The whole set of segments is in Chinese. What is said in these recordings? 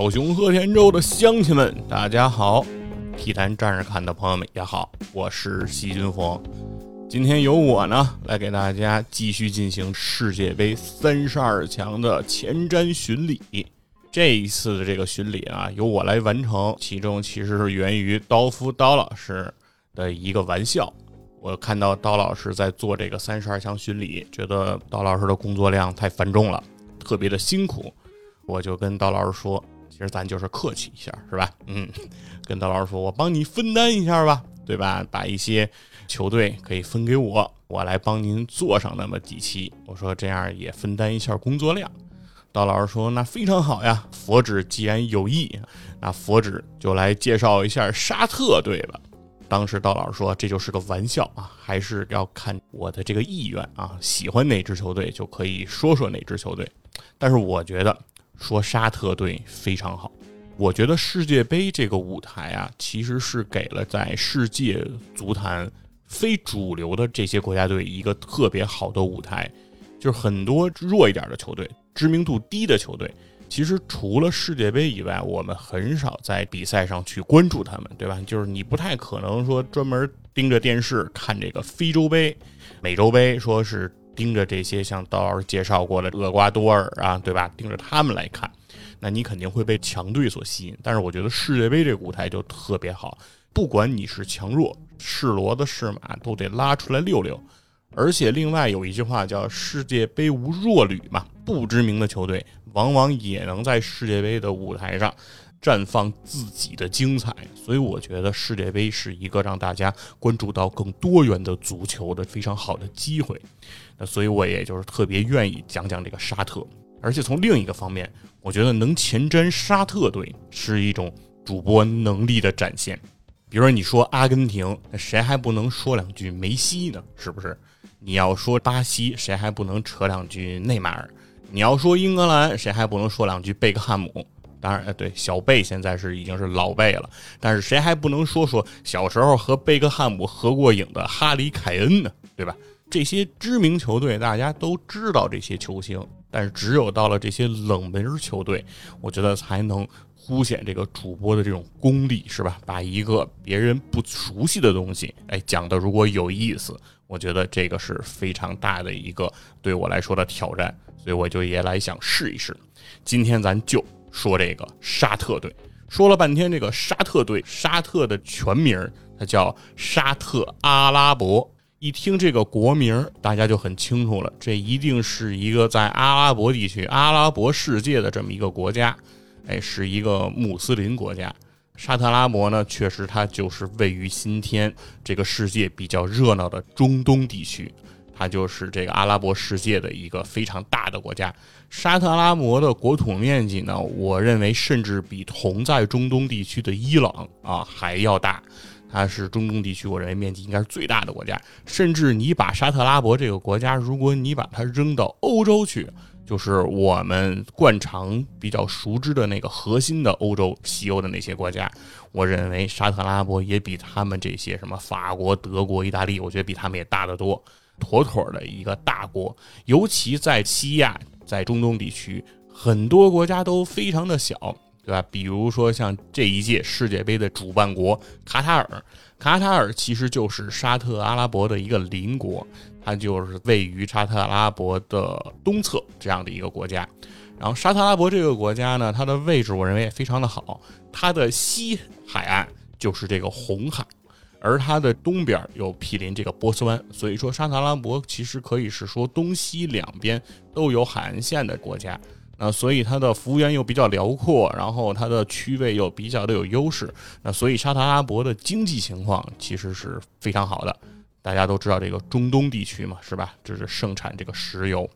小熊和田州的乡亲们，大家好体坛站着看的朋友们也好，我是细菌佛。今天由我呢来给大家继续进行世界杯三十二强的前瞻巡礼。这一次的这个巡礼啊，由我来完成，其中其实是源于刀夫刀老师的一个玩笑。我看到刀老师在做这个三十二强巡礼，觉得刀老师的工作量太繁重了，特别的辛苦。我就跟刀老师说，其实咱就是客气一下，是吧？嗯，跟道老师说，我帮你分担一下吧，对吧？把一些球队可以分给我，我来帮您做上那么几期。我说这样也分担一下工作量。道老师说，那非常好呀。佛指既然有意，那佛指就来介绍一下沙特队吧。当时道老师说：“这就是个玩笑啊，还是要看我的这个意愿啊，喜欢哪支球队就可以说说哪支球队。但是我觉得说沙特队非常好。我觉得世界杯这个舞台啊，其实是给了在世界足坛非主流的这些国家队一个特别好的舞台，就是很多弱一点的球队，知名度低的球队。”其实除了世界杯以外，我们很少在比赛上去关注他们，对吧？就是你不太可能说专门盯着电视看这个非洲杯、美洲杯，说是盯着这些像刀老师介绍过的厄瓜多尔啊，对吧？盯着他们来看，那你肯定会被强队所吸引。但是我觉得世界杯这个舞台就特别好，不管你是强弱，是骡子是马都得拉出来溜溜。而且另外有一句话叫“世界杯无弱旅”嘛，不知名的球队往往也能在世界杯的舞台上绽放自己的精彩，所以我觉得世界杯是一个让大家关注到更多元的足球的非常好的机会。那所以我也就是特别愿意讲讲这个沙特，而且从另一个方面，我觉得能前瞻沙特队是一种主播能力的展现。比如说你说阿根廷，那谁还不能说两句梅西呢？是不是？你要说巴西，谁还不能扯两句内马尔？你要说英格兰，谁还不能说两句贝克汉姆？当然，对，小贝现在是已经是老贝了，但是谁还不能说说小时候和贝克汉姆合过影的哈里凯恩呢？对吧？这些知名球队大家都知道这些球星，但是只有到了这些冷门球队，我觉得才能凸显这个主播的这种功力，是吧？把一个别人不熟悉的东西，哎，讲的如果有意思。我觉得这个是非常大的一个对我来说的挑战，所以我就也来想试一试。今天咱就说这个沙特队，说了半天这个沙特队，沙特的全名它叫沙特阿拉伯。一听这个国名，大家就很清楚了，这一定是一个在阿拉伯地区、阿拉伯世界的这么一个国家，哎，是一个穆斯林国家。沙特阿拉伯呢，确实它就是位于今天这个世界比较热闹的中东地区，它就是这个阿拉伯世界的一个非常大的国家。沙特阿拉伯的国土面积呢，我认为甚至比同在中东地区的伊朗啊还要大，它是中东地区我认为面积应该是最大的国家。甚至你把沙特阿拉伯这个国家，如果你把它扔到欧洲去。就是我们惯常比较熟知的那个核心的欧洲、西欧的那些国家，我认为沙特阿拉伯也比他们这些什么法国、德国、意大利，我觉得比他们也大得多，妥妥的一个大国。尤其在西亚，在中东地区，很多国家都非常的小，对吧？比如说像这一届世界杯的主办国卡塔尔，卡塔尔其实就是沙特阿拉伯的一个邻国。它就是位于沙特阿拉伯的东侧这样的一个国家，然后沙特阿拉伯这个国家呢，它的位置我认为也非常的好，它的西海岸就是这个红海，而它的东边又毗邻这个波斯湾，所以说沙特阿拉伯其实可以是说东西两边都有海岸线的国家，那所以它的幅员又比较辽阔，然后它的区位又比较的有优势，那所以沙特阿拉伯的经济情况其实是非常好的。大家都知道这个中东地区嘛，是吧？这是盛产这个石油，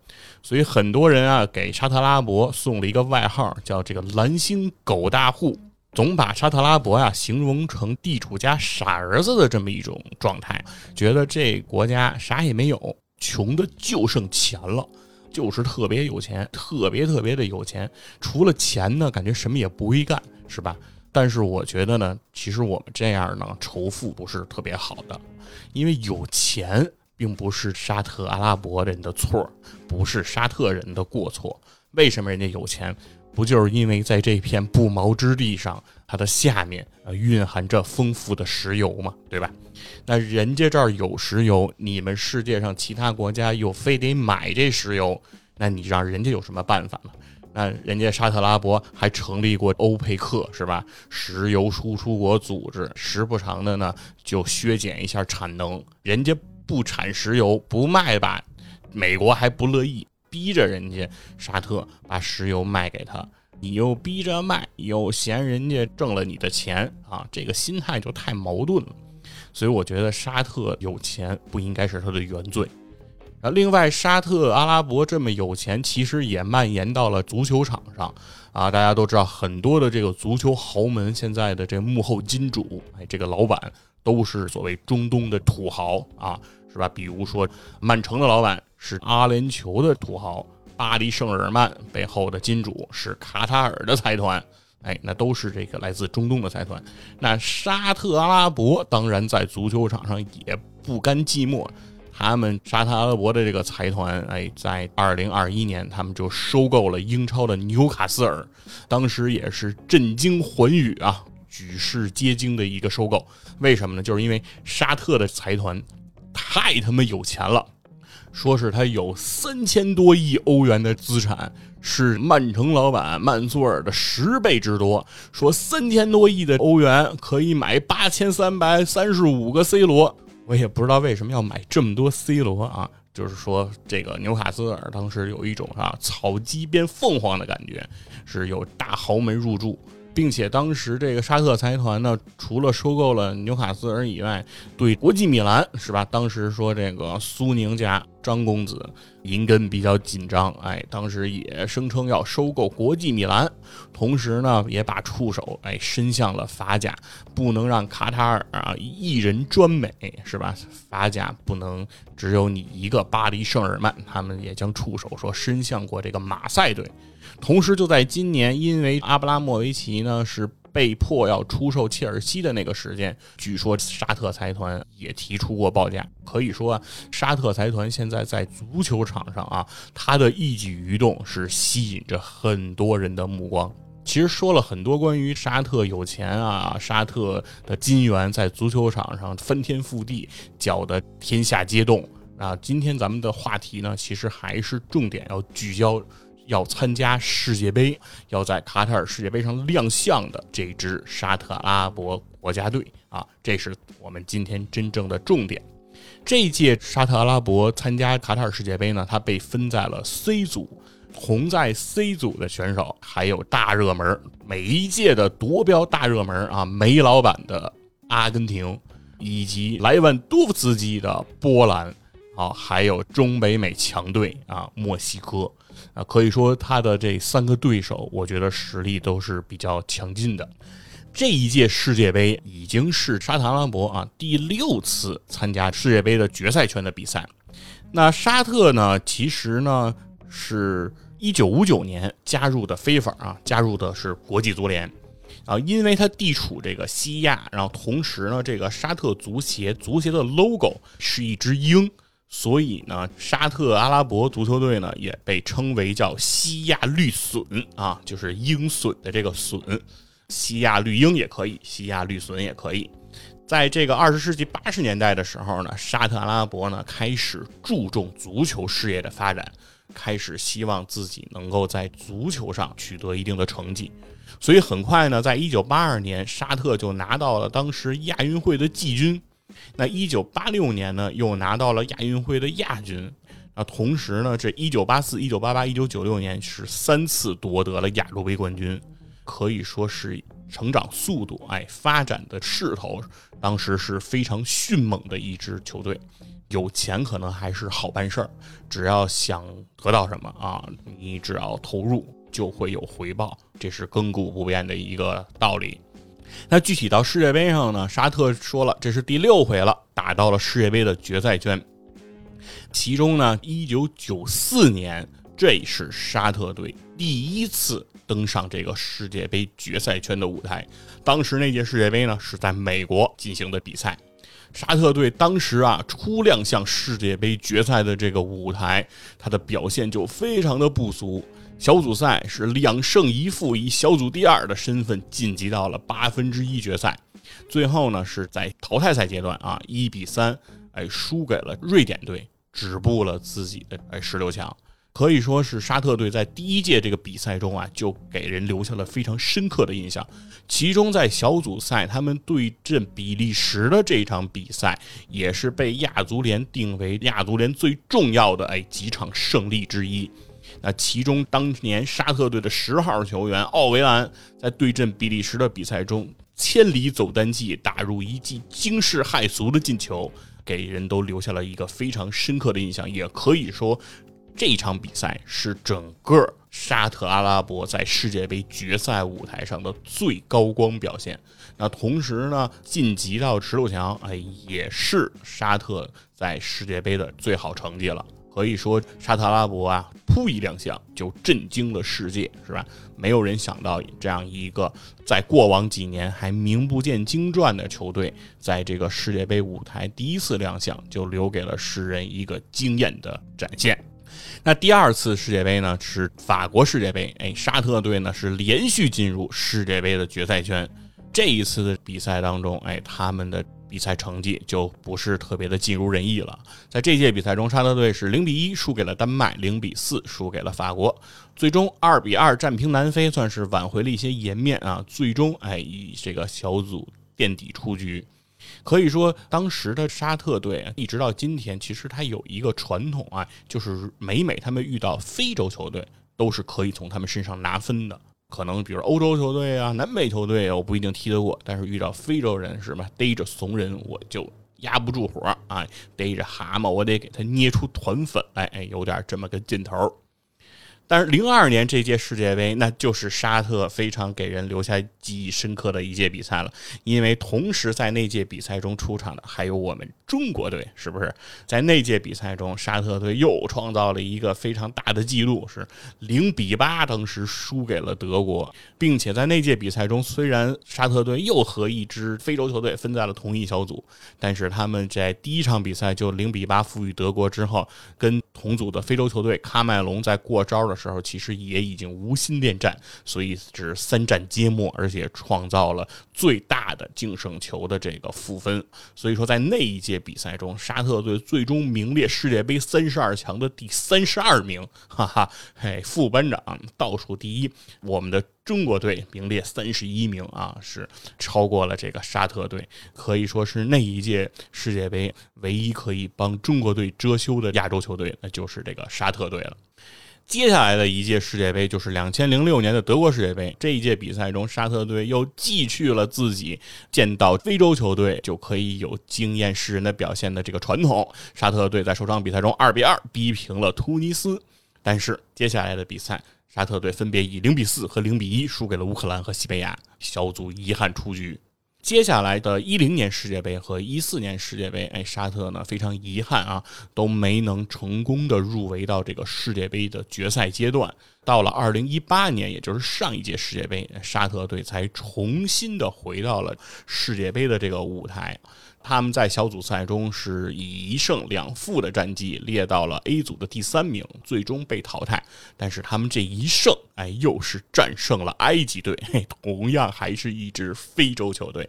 所以很多人啊给沙特阿拉伯送了一个外号，叫这个“蓝星狗大户”，总把沙特阿拉伯呀形容成地主家傻儿子的这么一种状态，觉得这国家啥也没有，穷的就剩钱了，就是特别有钱，特别特别的有钱，除了钱呢，感觉什么也不会干，是吧？但是我觉得呢，其实我们这样呢，仇富不是特别好的，因为有钱并不是沙特阿拉伯人的错，不是沙特人的过错。为什么人家有钱？不就是因为在这片不毛之地上，它的下面啊蕴含着丰富的石油嘛，对吧？那人家这儿有石油，你们世界上其他国家又非得买这石油，那你让人家有什么办法呢？那人家沙特阿拉伯还成立过欧佩克，是吧？石油输出国组织，时不常的呢就削减一下产能。人家不产石油不卖吧，美国还不乐意，逼着人家沙特把石油卖给他。你又逼着卖，又嫌人家挣了你的钱啊，这个心态就太矛盾了。所以我觉得沙特有钱不应该是他的原罪。啊，另外，沙特阿拉伯这么有钱，其实也蔓延到了足球场上啊。大家都知道，很多的这个足球豪门现在的这幕后金主，哎，这个老板都是所谓中东的土豪啊，是吧？比如说，曼城的老板是阿联酋的土豪，巴黎圣日耳曼背后的金主是卡塔尔的财团，哎，那都是这个来自中东的财团。那沙特阿拉伯当然在足球场上也不甘寂寞。他们沙特阿拉伯的这个财团，哎，在二零二一年，他们就收购了英超的纽卡斯尔，当时也是震惊寰宇啊，举世皆惊的一个收购。为什么呢？就是因为沙特的财团太他妈有钱了，说是他有三千多亿欧元的资产，是曼城老板曼苏尔的十倍之多。说三千多亿的欧元可以买八千三百三十五个 C 罗。我也不知道为什么要买这么多 C 罗啊，就是说这个纽卡斯尔当时有一种啊草鸡变凤凰的感觉，是有大豪门入驻。并且当时这个沙特财团呢，除了收购了纽卡斯尔以外，对国际米兰是吧？当时说这个苏宁家张公子银根比较紧张，哎，当时也声称要收购国际米兰，同时呢，也把触手哎伸向了法甲，不能让卡塔尔啊一人专美是吧？法甲不能只有你一个巴黎圣日耳曼，他们也将触手说伸向过这个马赛队。同时，就在今年，因为阿布拉莫维奇呢是被迫要出售切尔西的那个时间，据说沙特财团也提出过报价。可以说，沙特财团现在在足球场上啊，他的一举一动是吸引着很多人的目光。其实说了很多关于沙特有钱啊，沙特的金元在足球场上翻天覆地，搅得天下皆动啊。今天咱们的话题呢，其实还是重点要聚焦。要参加世界杯，要在卡塔尔世界杯上亮相的这支沙特阿拉伯国家队啊，这是我们今天真正的重点。这一届沙特阿拉伯参加卡塔尔世界杯呢，它被分在了 C 组，同在 C 组的选手还有大热门，每一届的夺标大热门啊，梅老板的阿根廷，以及莱万多夫斯基的波兰，啊，还有中北美强队啊，墨西哥。啊，可以说他的这三个对手，我觉得实力都是比较强劲的。这一届世界杯已经是沙特阿拉伯啊第六次参加世界杯的决赛圈的比赛。那沙特呢，其实呢是一九五九年加入的非法啊，加入的是国际足联啊，因为它地处这个西亚，然后同时呢，这个沙特足协足协的 logo 是一只鹰。所以呢，沙特阿拉伯足球队呢也被称为叫西亚绿隼啊，就是鹰隼的这个隼，西亚绿鹰也可以，西亚绿隼也可以。在这个二十世纪八十年代的时候呢，沙特阿拉伯呢开始注重足球事业的发展，开始希望自己能够在足球上取得一定的成绩，所以很快呢，在一九八二年，沙特就拿到了当时亚运会的季军。那一九八六年呢，又拿到了亚运会的亚军。那同时呢，这一九八四、一九八八、一九九六年是三次夺得了亚洲杯冠军，可以说是成长速度、哎发展的势头，当时是非常迅猛的一支球队。有钱可能还是好办事儿，只要想得到什么啊，你只要投入就会有回报，这是亘古不变的一个道理。那具体到世界杯上呢？沙特说了，这是第六回了，打到了世界杯的决赛圈。其中呢，一九九四年，这是沙特队第一次登上这个世界杯决赛圈的舞台。当时那届世界杯呢，是在美国进行的比赛。沙特队当时啊，初亮相世界杯决赛的这个舞台，他的表现就非常的不俗。小组赛是两胜一负，以小组第二的身份晋级到了八分之一决赛。最后呢，是在淘汰赛阶段啊，一比三，哎，输给了瑞典队，止步了自己的哎十六强。可以说是沙特队在第一届这个比赛中啊，就给人留下了非常深刻的印象。其中在小组赛他们对阵比利时的这场比赛，也是被亚足联定为亚足联最重要的哎几场胜利之一。那其中当年沙特队的十号球员奥维兰在对阵比利时的比赛中，千里走单骑，打入一记惊世骇俗的进球，给人都留下了一个非常深刻的印象。也可以说。这场比赛是整个沙特阿拉伯在世界杯决赛舞台上的最高光表现。那同时呢，晋级到十六强，哎，也是沙特在世界杯的最好成绩了。可以说，沙特阿拉伯啊，噗一亮相就震惊了世界，是吧？没有人想到这样一个在过往几年还名不见经传的球队，在这个世界杯舞台第一次亮相，就留给了世人一个惊艳的展现。那第二次世界杯呢？是法国世界杯。哎，沙特队呢是连续进入世界杯的决赛圈。这一次的比赛当中，哎，他们的比赛成绩就不是特别的尽如人意了。在这届比赛中，沙特队是零比一输给了丹麦，零比四输给了法国，最终二比二战平南非，算是挽回了一些颜面啊。最终，哎，以这个小组垫底出局。可以说，当时的沙特队一直到今天，其实他有一个传统啊，就是每每他们遇到非洲球队，都是可以从他们身上拿分的。可能比如欧洲球队啊、南美球队啊，我不一定踢得过，但是遇到非洲人是吧？逮着怂人我就压不住火啊，逮着蛤蟆我得给他捏出团粉来，哎，有点这么个劲头。但是零二年这届世界杯，那就是沙特非常给人留下记忆深刻的一届比赛了。因为同时在那届比赛中出场的还有我们中国队，是不是？在那届比赛中，沙特队又创造了一个非常大的记录，是零比八，当时输给了德国，并且在那届比赛中，虽然沙特队又和一支非洲球队分在了同一小组，但是他们在第一场比赛就零比八负于德国之后，跟同组的非洲球队喀麦隆在过招的。的时候其实也已经无心恋战，所以是三战皆末，而且创造了最大的净胜球的这个负分。所以说，在那一届比赛中，沙特队最终名列世界杯三十二强的第三十二名，哈哈，嘿，副班长倒数第一。我们的中国队名列三十一名啊，是超过了这个沙特队，可以说是那一届世界杯唯一可以帮中国队遮羞的亚洲球队，那就是这个沙特队了。接下来的一届世界杯就是两千零六年的德国世界杯。这一届比赛中，沙特队又继续了自己见到非洲球队就可以有惊艳世人的表现的这个传统。沙特队在首场比赛中二比二逼平了突尼斯，但是接下来的比赛，沙特队分别以零比四和零比一输给了乌克兰和西班牙，小组遗憾出局。接下来的一零年世界杯和一四年世界杯，哎，沙特呢非常遗憾啊，都没能成功的入围到这个世界杯的决赛阶段。到了二零一八年，也就是上一届世界杯，沙特队才重新的回到了世界杯的这个舞台。他们在小组赛中是以一胜两负的战绩列到了 A 组的第三名，最终被淘汰。但是他们这一胜，哎，又是战胜了埃及队，同样还是一支非洲球队。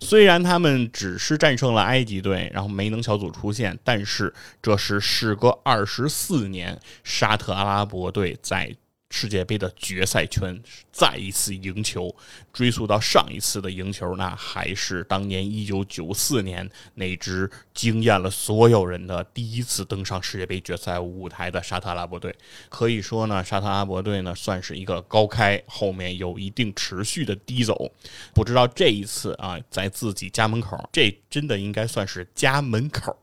虽然他们只是战胜了埃及队，然后没能小组出线，但是这是时隔二十四年，沙特阿拉伯队在。世界杯的决赛圈再一次赢球，追溯到上一次的赢球，那还是当年一九九四年那支惊艳了所有人的第一次登上世界杯决赛舞台的沙特阿拉伯队。可以说呢，沙特阿拉伯队呢算是一个高开，后面有一定持续的低走。不知道这一次啊，在自己家门口，这真的应该算是家门口，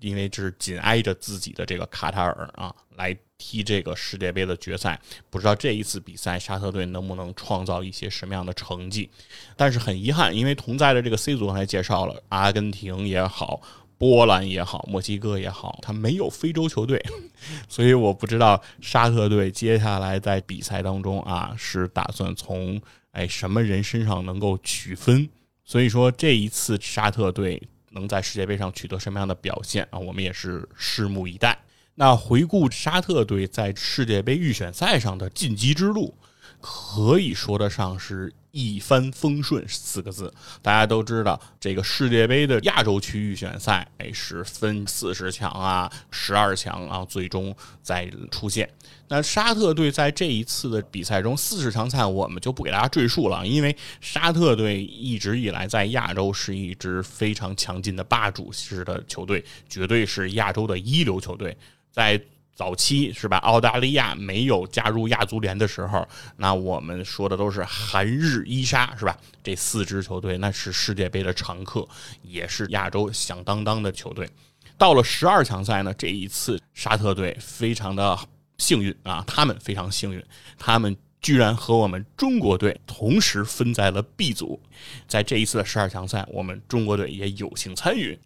因为这是紧挨着自己的这个卡塔尔啊，来。踢这个世界杯的决赛，不知道这一次比赛沙特队能不能创造一些什么样的成绩？但是很遗憾，因为同在的这个 C 组还介绍了阿根廷也好，波兰也好，墨西哥也好，他没有非洲球队，所以我不知道沙特队接下来在比赛当中啊是打算从哎什么人身上能够取分。所以说这一次沙特队能在世界杯上取得什么样的表现啊，我们也是拭目以待。那回顾沙特队在世界杯预选赛上的晋级之路，可以说得上是。一帆风顺四个字，大家都知道，这个世界杯的亚洲区预选赛，哎，是分四十强啊、十二强啊，最终再出现。那沙特队在这一次的比赛中，四十强赛我们就不给大家赘述了，因为沙特队一直以来在亚洲是一支非常强劲的霸主式的球队，绝对是亚洲的一流球队，在。早期是吧？澳大利亚没有加入亚足联的时候，那我们说的都是韩日伊沙是吧？这四支球队那是世界杯的常客，也是亚洲响当当的球队。到了十二强赛呢，这一次沙特队非常的幸运啊，他们非常幸运，他们居然和我们中国队同时分在了 B 组。在这一次的十二强赛，我们中国队也有幸参与，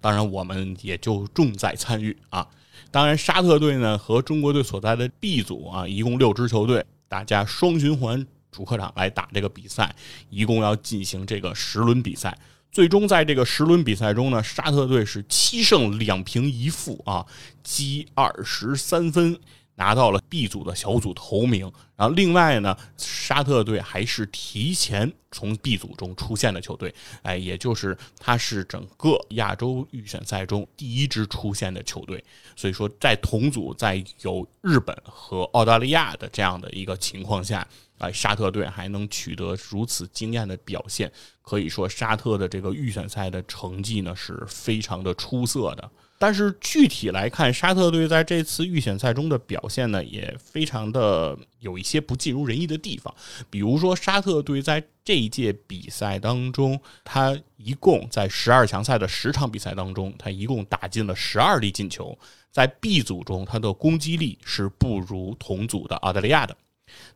当然我们也就重在参与啊。当然，沙特队呢和中国队所在的 B 组啊，一共六支球队，大家双循环主客场来打这个比赛，一共要进行这个十轮比赛。最终在这个十轮比赛中呢，沙特队是七胜两平一负啊，积二十三分。拿到了 B 组的小组头名，然后另外呢，沙特队还是提前从 B 组中出现的球队，哎，也就是它是整个亚洲预选赛中第一支出现的球队。所以说，在同组在有日本和澳大利亚的这样的一个情况下，哎，沙特队还能取得如此惊艳的表现，可以说沙特的这个预选赛的成绩呢是非常的出色的。但是具体来看，沙特队在这次预选赛中的表现呢，也非常的有一些不尽如人意的地方。比如说，沙特队在这一届比赛当中，他一共在十二强赛的十场比赛当中，他一共打进了十二粒进球。在 B 组中，他的攻击力是不如同组的澳大利亚的。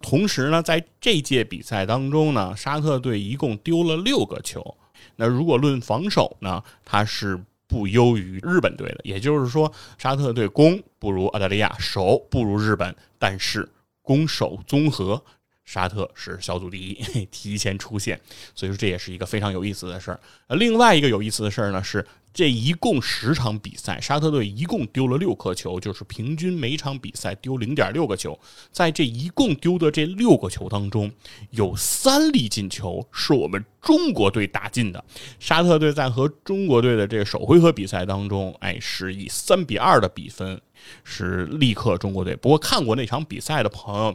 同时呢，在这届比赛当中呢，沙特队一共丢了六个球。那如果论防守呢，他是。不优于日本队的，也就是说，沙特队攻不如澳大利亚，守不如日本，但是攻守综合，沙特是小组第一，提前出线，所以说这也是一个非常有意思的事儿。另外一个有意思的事儿呢是。这一共十场比赛，沙特队一共丢了六颗球，就是平均每场比赛丢零点六个球。在这一共丢的这六个球当中，有三粒进球是我们中国队打进的。沙特队在和中国队的这个首回合比赛当中，哎，是以三比二的比分是力克中国队。不过看过那场比赛的朋友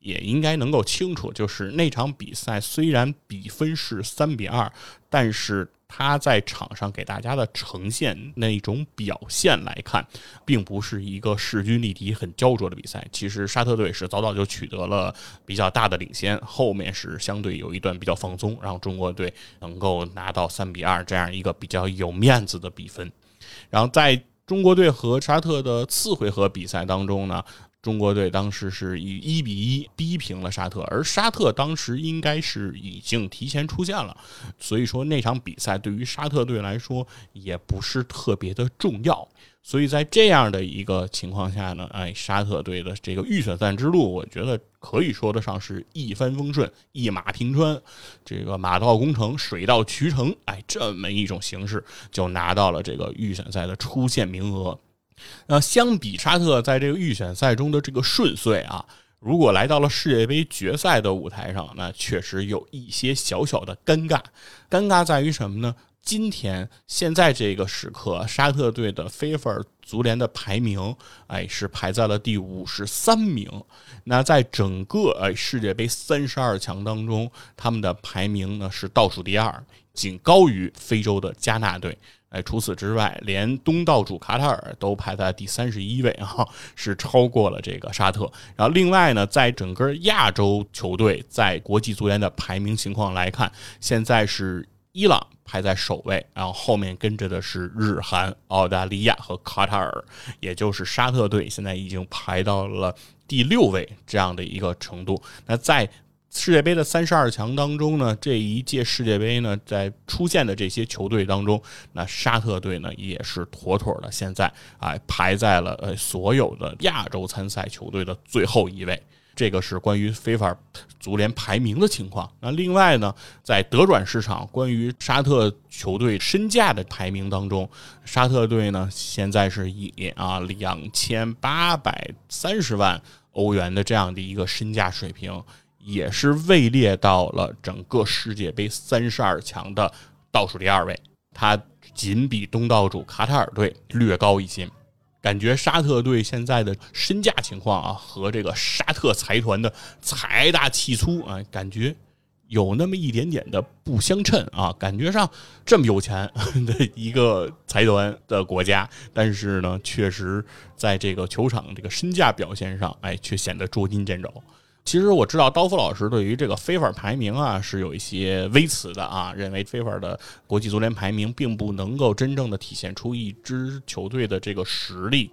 也应该能够清楚，就是那场比赛虽然比分是三比二，但是。他在场上给大家的呈现那种表现来看，并不是一个势均力敌、很焦灼的比赛。其实沙特队是早早就取得了比较大的领先，后面是相对有一段比较放松，让中国队能够拿到三比二这样一个比较有面子的比分。然后在中国队和沙特的次回合比赛当中呢。中国队当时是以一比一逼平了沙特，而沙特当时应该是已经提前出现了，所以说那场比赛对于沙特队来说也不是特别的重要。所以在这样的一个情况下呢，哎，沙特队的这个预选赛之路，我觉得可以说得上是一帆风顺、一马平川，这个马到功成、水到渠成，哎，这么一种形式就拿到了这个预选赛的出线名额。那相比沙特在这个预选赛中的这个顺遂啊，如果来到了世界杯决赛的舞台上，那确实有一些小小的尴尬。尴尬在于什么呢？今天现在这个时刻，沙特队的菲菲尔足联的排名，哎，是排在了第五十三名。那在整个哎世界杯三十二强当中，他们的排名呢是倒数第二，仅高于非洲的加纳队。哎，除此之外，连东道主卡塔尔都排在第三十一位啊，是超过了这个沙特。然后，另外呢，在整个亚洲球队在国际足联的排名情况来看，现在是伊朗排在首位，然后后面跟着的是日韩、澳大利亚和卡塔尔，也就是沙特队现在已经排到了第六位这样的一个程度。那在世界杯的三十二强当中呢，这一届世界杯呢，在出现的这些球队当中，那沙特队呢也是妥妥的，现在啊排在了呃所有的亚洲参赛球队的最后一位。这个是关于非法足联排名的情况。那另外呢，在德转市场关于沙特球队身价的排名当中，沙特队呢现在是以啊两千八百三十万欧元的这样的一个身价水平，也是位列到了整个世界杯三十二强的倒数第二位。他仅比东道主卡塔尔队略高一些。感觉沙特队现在的身价情况啊，和这个沙特财团的财大气粗啊，感觉有那么一点点的不相称啊。感觉上这么有钱的一个财团的国家，但是呢，确实在这个球场这个身价表现上，哎，却显得捉襟见肘。其实我知道刀夫老师对于这个非法排名啊是有一些微词的啊，认为非法的国际足联排名并不能够真正的体现出一支球队的这个实力。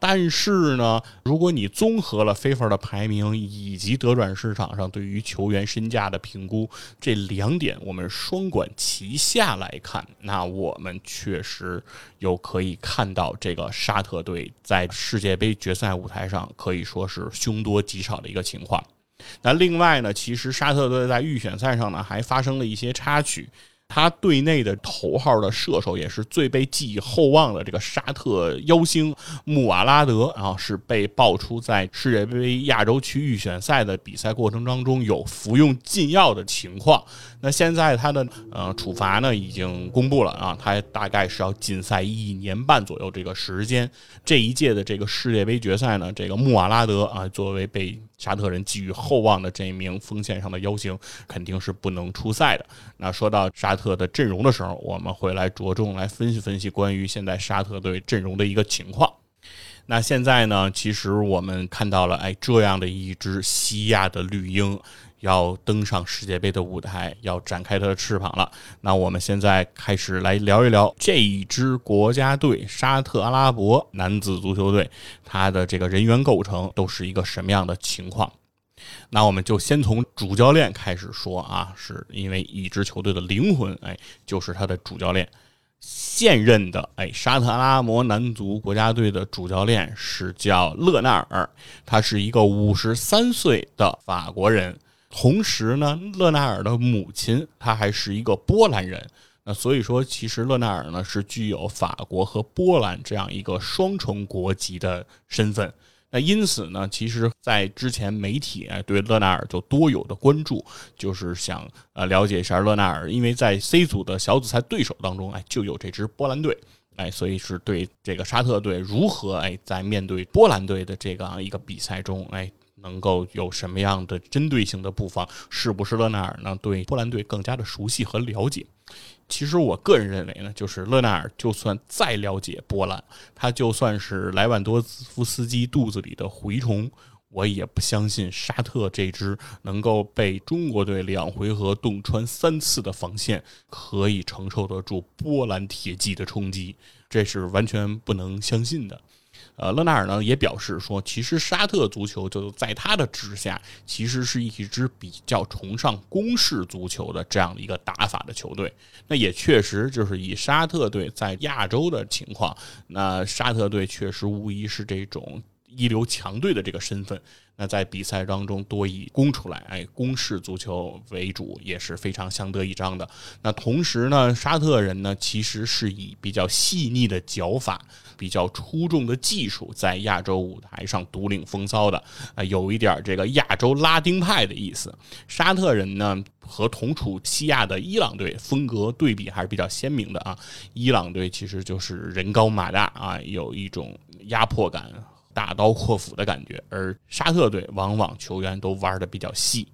但是呢，如果你综合了 FIFA 的排名以及德转市场上对于球员身价的评估这两点，我们双管齐下来看，那我们确实有可以看到这个沙特队在世界杯决赛舞台上可以说是凶多吉少的一个情况。那另外呢，其实沙特队在预选赛上呢还发生了一些插曲。他队内的头号的射手，也是最被寄予厚望的这个沙特妖星穆瓦拉德，然后是被爆出在世界杯亚洲区预选赛的比赛过程当中有服用禁药的情况。那现在他的呃处罚呢已经公布了啊，他大概是要禁赛一年半左右这个时间。这一届的这个世界杯决赛呢，这个穆瓦拉德啊作为被沙特人寄予厚望的这一名锋线上的妖星，肯定是不能出赛的。那说到沙特的阵容的时候，我们会来着重来分析分析关于现在沙特队阵容的一个情况。那现在呢，其实我们看到了，哎，这样的一支西亚的绿鹰要登上世界杯的舞台，要展开它的翅膀了。那我们现在开始来聊一聊这一支国家队——沙特阿拉伯男子足球队，它的这个人员构成都是一个什么样的情况？那我们就先从主教练开始说啊，是因为一支球队的灵魂，哎，就是他的主教练。现任的哎，沙特阿拉伯男足国家队的主教练是叫勒纳尔，他是一个五十三岁的法国人。同时呢，勒纳尔的母亲他还是一个波兰人。那所以说，其实勒纳尔呢是具有法国和波兰这样一个双重国籍的身份。那因此呢，其实，在之前媒体哎对勒纳尔就多有的关注，就是想呃了解一下勒纳尔，因为在 C 组的小组赛对手当中，哎就有这支波兰队，哎，所以是对这个沙特队如何哎在面对波兰队的这样一个比赛中，哎能够有什么样的针对性的布防，是不是勒纳尔呢对波兰队更加的熟悉和了解？其实我个人认为呢，就是勒纳尔就算再了解波兰，他就算是莱万多夫斯基肚子里的蛔虫，我也不相信沙特这支能够被中国队两回合洞穿三次的防线，可以承受得住波兰铁骑的冲击，这是完全不能相信的。呃，勒纳尔呢也表示说，其实沙特足球就在他的治下，其实是一支比较崇尚攻势足球的这样的一个打法的球队。那也确实就是以沙特队在亚洲的情况，那沙特队确实无疑是这种一流强队的这个身份。那在比赛当中多以攻出来，哎，攻势足球为主，也是非常相得益彰的。那同时呢，沙特人呢其实是以比较细腻的脚法。比较出众的技术，在亚洲舞台上独领风骚的啊，有一点这个亚洲拉丁派的意思。沙特人呢，和同处西亚的伊朗队风格对比还是比较鲜明的啊。伊朗队其实就是人高马大啊，有一种压迫感、大刀阔斧的感觉，而沙特队往往球员都玩的比较细。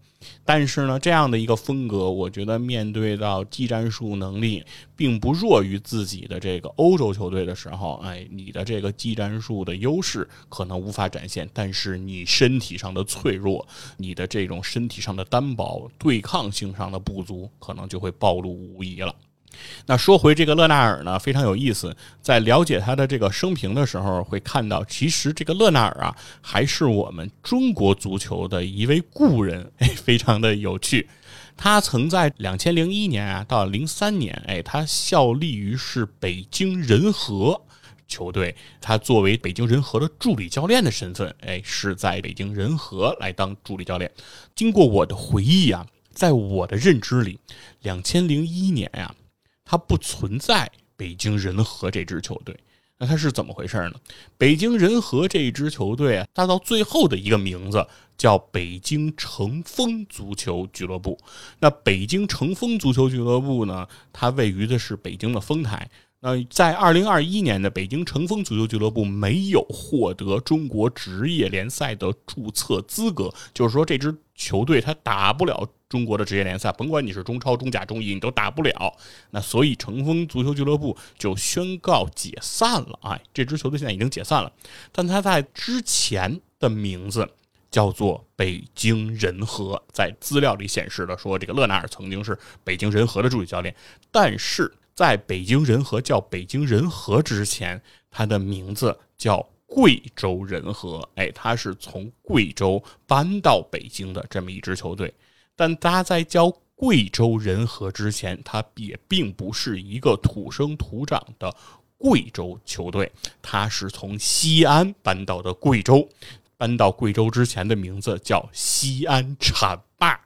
但是呢，这样的一个风格，我觉得面对到技战术能力并不弱于自己的这个欧洲球队的时候，哎，你的这个技战术的优势可能无法展现，但是你身体上的脆弱，你的这种身体上的单薄，对抗性上的不足，可能就会暴露无遗了。那说回这个勒纳尔呢，非常有意思。在了解他的这个生平的时候，会看到，其实这个勒纳尔啊，还是我们中国足球的一位故人，哎，非常的有趣。他曾在两千零一年啊到零三年，哎，他效力于是北京人和球队，他作为北京人和的助理教练的身份，哎，是在北京人和来当助理教练。经过我的回忆啊，在我的认知里，两千零一年呀，它不存在北京人和这支球队。那它是怎么回事呢？北京人和这支球队啊，它到最后的一个名字叫北京成风足球俱乐部。那北京成风足球俱乐部呢，它位于的是北京的丰台。呃在二零二一年的北京乘风足球俱乐部没有获得中国职业联赛的注册资格，就是说这支球队它打不了中国的职业联赛，甭管你是中超、中甲、中乙，你都打不了。那所以乘风足球俱乐部就宣告解散了。哎，这支球队现在已经解散了，但他在之前的名字叫做北京人和，在资料里显示的说，这个勒纳尔曾经是北京人和的助理教练，但是。在北京人和叫北京人和之前，他的名字叫贵州人和。哎，他是从贵州搬到北京的这么一支球队。但他在叫贵州人和之前，他也并不是一个土生土长的贵州球队，他是从西安搬到的贵州。搬到贵州之前的名字叫西安浐灞。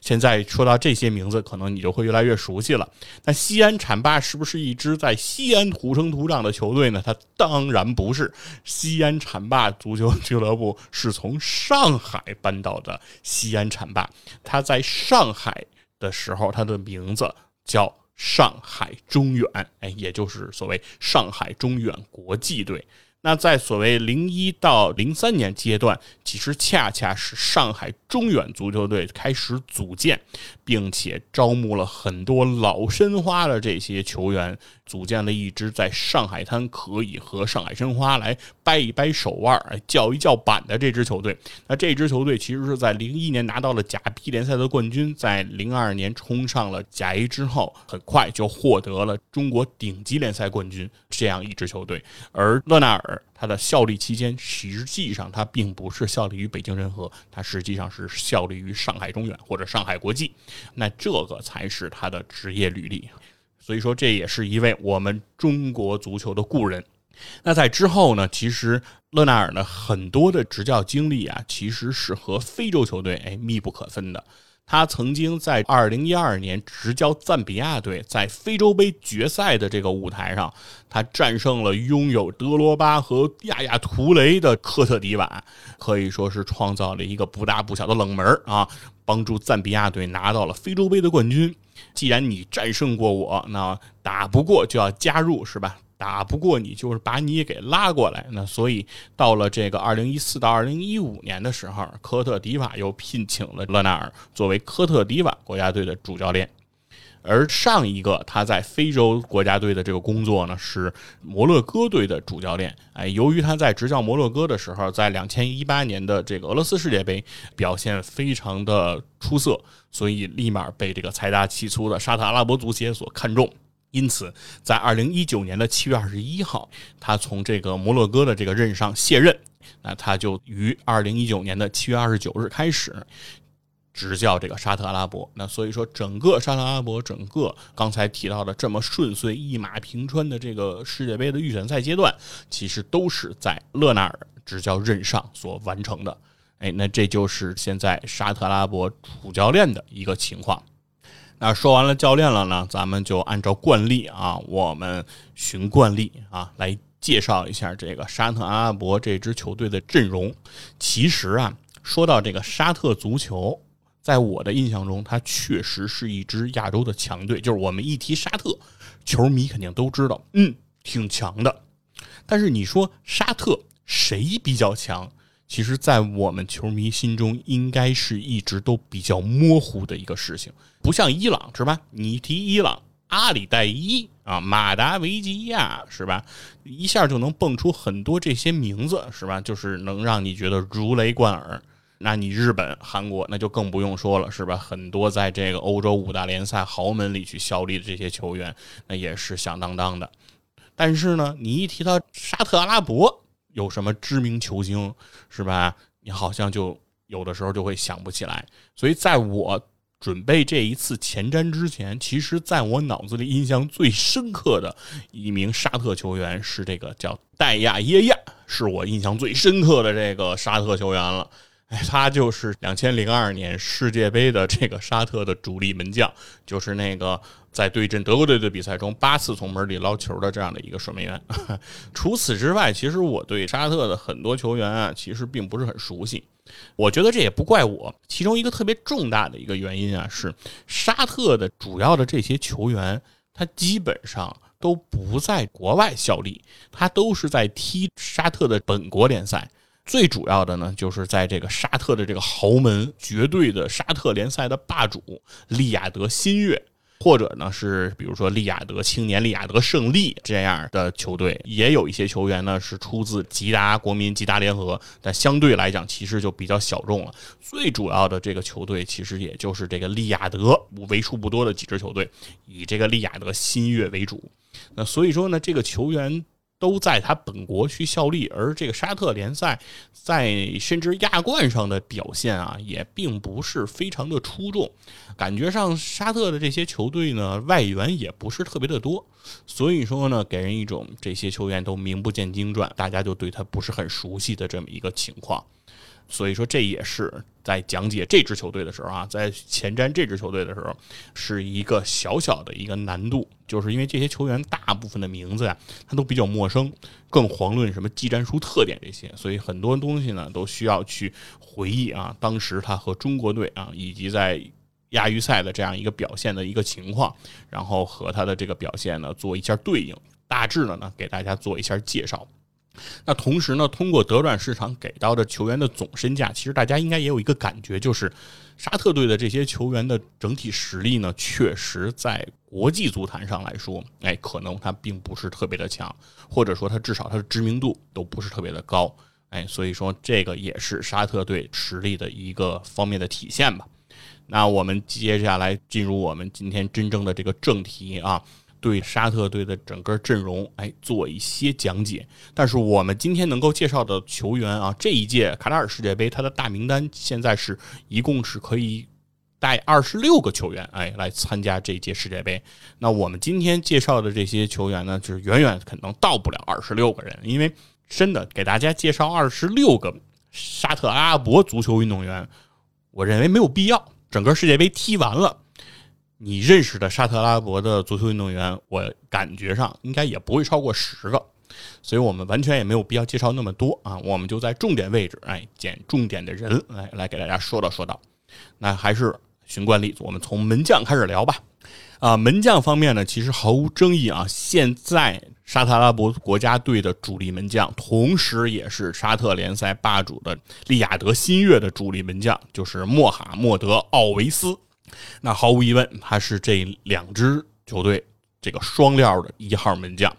现在说到这些名字，可能你就会越来越熟悉了。那西安浐灞是不是一支在西安土生土长的球队呢？它当然不是。西安浐灞足球俱乐部是从上海搬到的西安浐灞，它在上海的时候，它的名字叫上海中远，哎，也就是所谓上海中远国际队。那在所谓零一到零三年阶段，其实恰恰是上海中远足球队开始组建，并且招募了很多老申花的这些球员，组建了一支在上海滩可以和上海申花来掰一掰手腕、叫一叫板的这支球队。那这支球队其实是在零一年拿到了甲 B 联赛的冠军，在零二年冲上了甲 A 之后，很快就获得了中国顶级联赛冠军这样一支球队，而勒纳尔。他的效力期间，实际上他并不是效力于北京人和，他实际上是效力于上海中远或者上海国际，那这个才是他的职业履历。所以说，这也是一位我们中国足球的故人。那在之后呢，其实勒纳尔呢很多的执教经历啊，其实是和非洲球队哎密不可分的。他曾经在二零一二年执教赞比亚队，在非洲杯决赛的这个舞台上，他战胜了拥有德罗巴和亚亚图雷的科特迪瓦，可以说是创造了一个不大不小的冷门啊，帮助赞比亚队拿到了非洲杯的冠军。既然你战胜过我，那打不过就要加入，是吧？打不过你，就是把你给拉过来。那所以到了这个二零一四到二零一五年的时候，科特迪瓦又聘请了勒纳尔作为科特迪瓦国家队的主教练。而上一个他在非洲国家队的这个工作呢，是摩洛哥队的主教练。哎，由于他在执教摩洛哥的时候，在两千一八年的这个俄罗斯世界杯表现非常的出色，所以立马被这个财大气粗的沙特阿拉伯足协所看中。因此，在二零一九年的七月二十一号，他从这个摩洛哥的这个任上卸任。那他就于二零一九年的七月二十九日开始执教这个沙特阿拉伯。那所以说，整个沙特阿拉伯，整个刚才提到的这么顺遂、一马平川的这个世界杯的预选赛阶段，其实都是在勒纳尔执教任上所完成的。哎，那这就是现在沙特阿拉伯主教练的一个情况。那说完了教练了呢，咱们就按照惯例啊，我们循惯例啊来介绍一下这个沙特阿拉伯这支球队的阵容。其实啊，说到这个沙特足球，在我的印象中，他确实是一支亚洲的强队。就是我们一提沙特，球迷肯定都知道，嗯，挺强的。但是你说沙特谁比较强？其实，在我们球迷心中，应该是一直都比较模糊的一个事情，不像伊朗，是吧？你提伊朗，阿里代伊啊，马达维吉亚，是吧？一下就能蹦出很多这些名字，是吧？就是能让你觉得如雷贯耳。那你日本、韩国，那就更不用说了，是吧？很多在这个欧洲五大联赛豪门里去效力的这些球员，那也是响当当的。但是呢，你一提到沙特阿拉伯，有什么知名球星是吧？你好像就有的时候就会想不起来。所以在我准备这一次前瞻之前，其实在我脑子里印象最深刻的一名沙特球员是这个叫戴亚耶亚，是我印象最深刻的这个沙特球员了。哎，他就是两千零二年世界杯的这个沙特的主力门将，就是那个在对阵德国队的比赛中八次从门里捞球的这样的一个守门员。除此之外，其实我对沙特的很多球员啊，其实并不是很熟悉。我觉得这也不怪我，其中一个特别重大的一个原因啊，是沙特的主要的这些球员，他基本上都不在国外效力，他都是在踢沙特的本国联赛。最主要的呢，就是在这个沙特的这个豪门、绝对的沙特联赛的霸主利雅得新月，或者呢是比如说利雅得青年、利雅得胜利这样的球队，也有一些球员呢是出自吉达国民、吉达联合，但相对来讲其实就比较小众了。最主要的这个球队其实也就是这个利雅得为数不多的几支球队，以这个利雅得新月为主。那所以说呢，这个球员。都在他本国去效力，而这个沙特联赛在甚至亚冠上的表现啊，也并不是非常的出众。感觉上沙特的这些球队呢，外援也不是特别的多，所以说呢，给人一种这些球员都名不见经传，大家就对他不是很熟悉的这么一个情况。所以说，这也是在讲解这支球队的时候啊，在前瞻这支球队的时候，是一个小小的一个难度，就是因为这些球员大部分的名字呀，他都比较陌生，更遑论什么技战术特点这些，所以很多东西呢，都需要去回忆啊，当时他和中国队啊，以及在亚预赛的这样一个表现的一个情况，然后和他的这个表现呢做一下对应，大致的呢给大家做一下介绍。那同时呢，通过德转市场给到的球员的总身价，其实大家应该也有一个感觉，就是沙特队的这些球员的整体实力呢，确实在国际足坛上来说，哎，可能他并不是特别的强，或者说他至少他的知名度都不是特别的高，哎，所以说这个也是沙特队实力的一个方面的体现吧。那我们接下来进入我们今天真正的这个正题啊。对沙特队的整个阵容，哎，做一些讲解。但是我们今天能够介绍的球员啊，这一届卡塔尔世界杯，他的大名单现在是一共是可以带二十六个球员，哎，来参加这一届世界杯。那我们今天介绍的这些球员呢，就是远远可能到不了二十六个人，因为真的给大家介绍二十六个沙特阿拉伯足球运动员，我认为没有必要。整个世界杯踢完了。你认识的沙特阿拉伯的足球运动员，我感觉上应该也不会超过十个，所以我们完全也没有必要介绍那么多啊。我们就在重点位置，哎，捡重点的人来来给大家说道说道。那还是循惯例，我们从门将开始聊吧。啊，门将方面呢，其实毫无争议啊。现在沙特阿拉伯国家队的主力门将，同时也是沙特联赛霸主的利雅得新月的主力门将，就是穆罕默德·奥维斯。那毫无疑问，他是这两支球队这个双料的一号门将。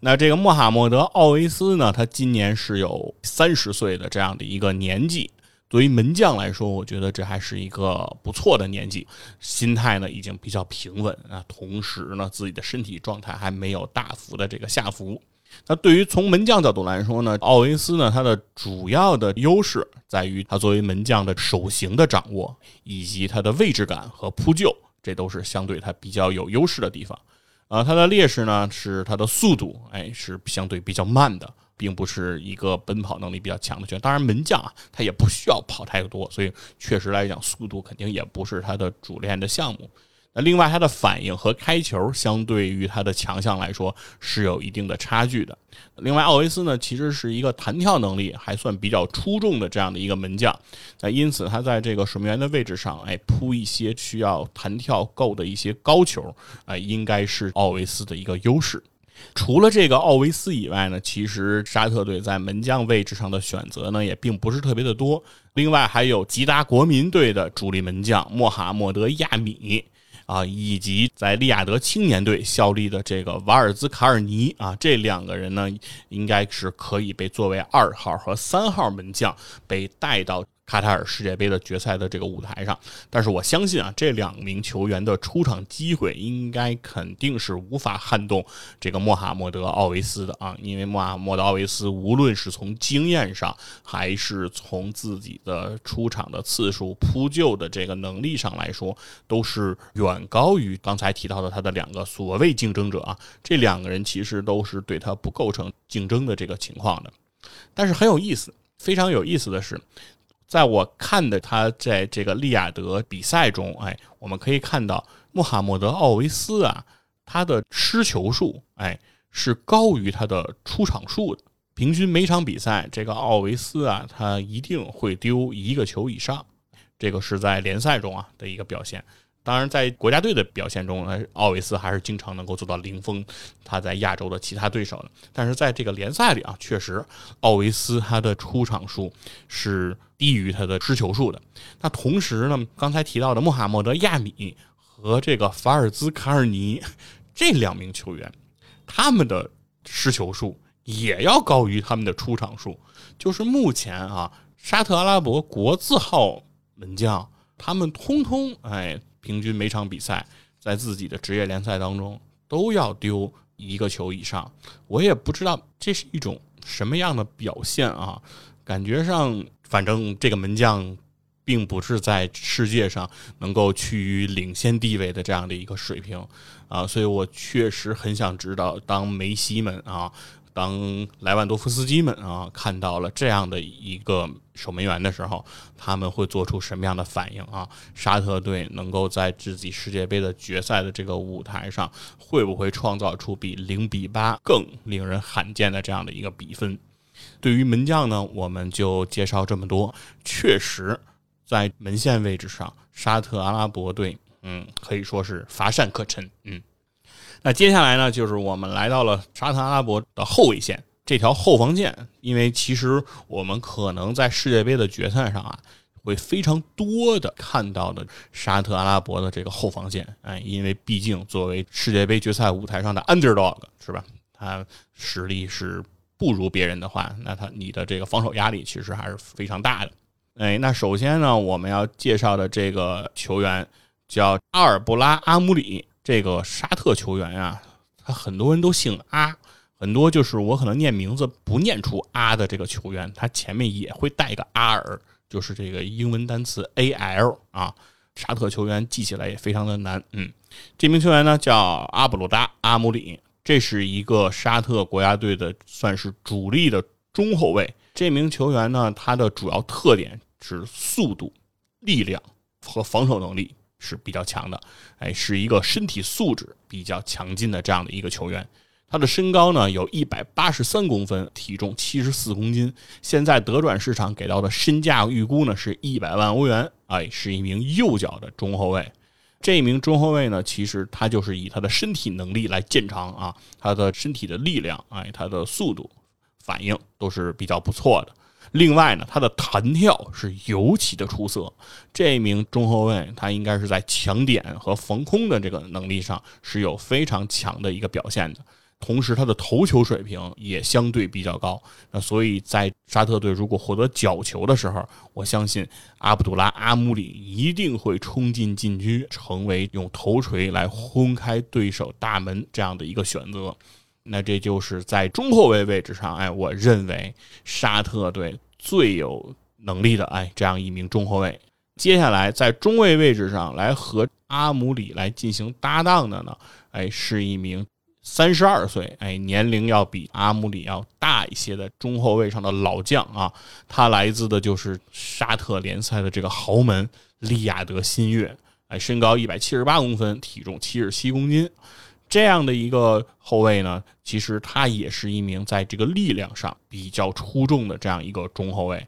那这个穆罕默德·奥维斯呢，他今年是有三十岁的这样的一个年纪。对于门将来说，我觉得这还是一个不错的年纪。心态呢已经比较平稳啊，同时呢自己的身体状态还没有大幅的这个下浮。那对于从门将角度来说呢，奥维斯呢，他的主要的优势在于他作为门将的手型的掌握，以及他的位置感和扑救，这都是相对他比较有优势的地方。啊，他的劣势呢是他的速度，哎，是相对比较慢的，并不是一个奔跑能力比较强的球员。当然，门将啊，他也不需要跑太多，所以确实来讲，速度肯定也不是他的主练的项目。那另外，他的反应和开球相对于他的强项来说是有一定的差距的。另外，奥维斯呢，其实是一个弹跳能力还算比较出众的这样的一个门将。那因此，他在这个守门员的位置上，哎，扑一些需要弹跳够的一些高球，哎，应该是奥维斯的一个优势。除了这个奥维斯以外呢，其实沙特队在门将位置上的选择呢，也并不是特别的多。另外，还有吉达国民队的主力门将穆罕默德亚米。啊，以及在利亚德青年队效力的这个瓦尔兹卡尔尼啊，这两个人呢，应该是可以被作为二号和三号门将被带到卡塔尔世界杯的决赛的这个舞台上。但是我相信啊，这两名球员的出场机会应该肯定是无法撼动这个穆罕默德·奥维斯的啊，因为穆罕默德·奥维斯无论是从经验上，还是从自己的出场的次数、扑救的这个能力上来说，都是远高于刚才提到的他的两个所谓竞争者啊。这两个人其实都是对他不构成竞争的这个情况的。但是很有意思，非常有意思的是，在我看的他在这个利雅得比赛中，哎，我们可以看到穆罕默德·奥维斯啊，他的失球数，哎，是高于他的出场数的。平均每场比赛，这个奥维斯啊，他一定会丢一个球以上，这个是在联赛中啊的一个表现。当然，在国家队的表现中，奥维斯还是经常能够做到零封他在亚洲的其他对手的。但是在这个联赛里啊，确实奥维斯他的出场数是低于他的失球数的。那同时呢，刚才提到的穆罕默德·亚米和这个法尔兹卡尔尼这两名球员，他们的失球数也要高于他们的出场数。就是目前啊，沙特阿拉伯国字号门将他们通通哎。平均每场比赛，在自己的职业联赛当中都要丢一个球以上，我也不知道这是一种什么样的表现啊！感觉上，反正这个门将并不是在世界上能够趋于领先地位的这样的一个水平啊，所以我确实很想知道，当梅西们啊。当莱万多夫斯基们啊看到了这样的一个守门员的时候，他们会做出什么样的反应啊？沙特队能够在自己世界杯的决赛的这个舞台上，会不会创造出比零比八更令人罕见的这样的一个比分？对于门将呢，我们就介绍这么多。确实，在门线位置上，沙特阿拉伯队，嗯，可以说是乏善可陈，嗯。那接下来呢，就是我们来到了沙特阿拉伯的后卫线这条后防线，因为其实我们可能在世界杯的决赛上啊，会非常多的看到的沙特阿拉伯的这个后防线，哎，因为毕竟作为世界杯决赛舞台上的 underdog 是吧？他实力是不如别人的话，那他你的这个防守压力其实还是非常大的。哎，那首先呢，我们要介绍的这个球员叫阿尔布拉阿姆里。这个沙特球员啊，他很多人都姓阿，很多就是我可能念名字不念出阿的这个球员，他前面也会带一个阿尔，就是这个英文单词 A L 啊。沙特球员记起来也非常的难，嗯，这名球员呢叫阿卜鲁达阿姆里，这是一个沙特国家队的算是主力的中后卫。这名球员呢，他的主要特点是速度、力量和防守能力。是比较强的，哎，是一个身体素质比较强劲的这样的一个球员。他的身高呢有一百八十三公分，体重七十四公斤。现在德转市场给到的身价预估呢是一百万欧元，哎，是一名右脚的中后卫。这一名中后卫呢，其实他就是以他的身体能力来见长啊，他的身体的力量，哎，他的速度、反应都是比较不错的。另外呢，他的弹跳是尤其的出色。这名中后卫他应该是在抢点和防空的这个能力上是有非常强的一个表现的。同时，他的头球水平也相对比较高。那所以在沙特队如果获得角球的时候，我相信阿卜杜拉阿姆里一定会冲进禁区，成为用头锤来轰开对手大门这样的一个选择。那这就是在中后卫位置上，哎，我认为沙特队最有能力的，哎，这样一名中后卫。接下来在中卫位置上来和阿姆里来进行搭档的呢，哎，是一名三十二岁，哎，年龄要比阿姆里要大一些的中后卫上的老将啊。他来自的就是沙特联赛的这个豪门利雅得新月，哎，身高一百七十八公分，体重七十七公斤。这样的一个后卫呢，其实他也是一名在这个力量上比较出众的这样一个中后卫，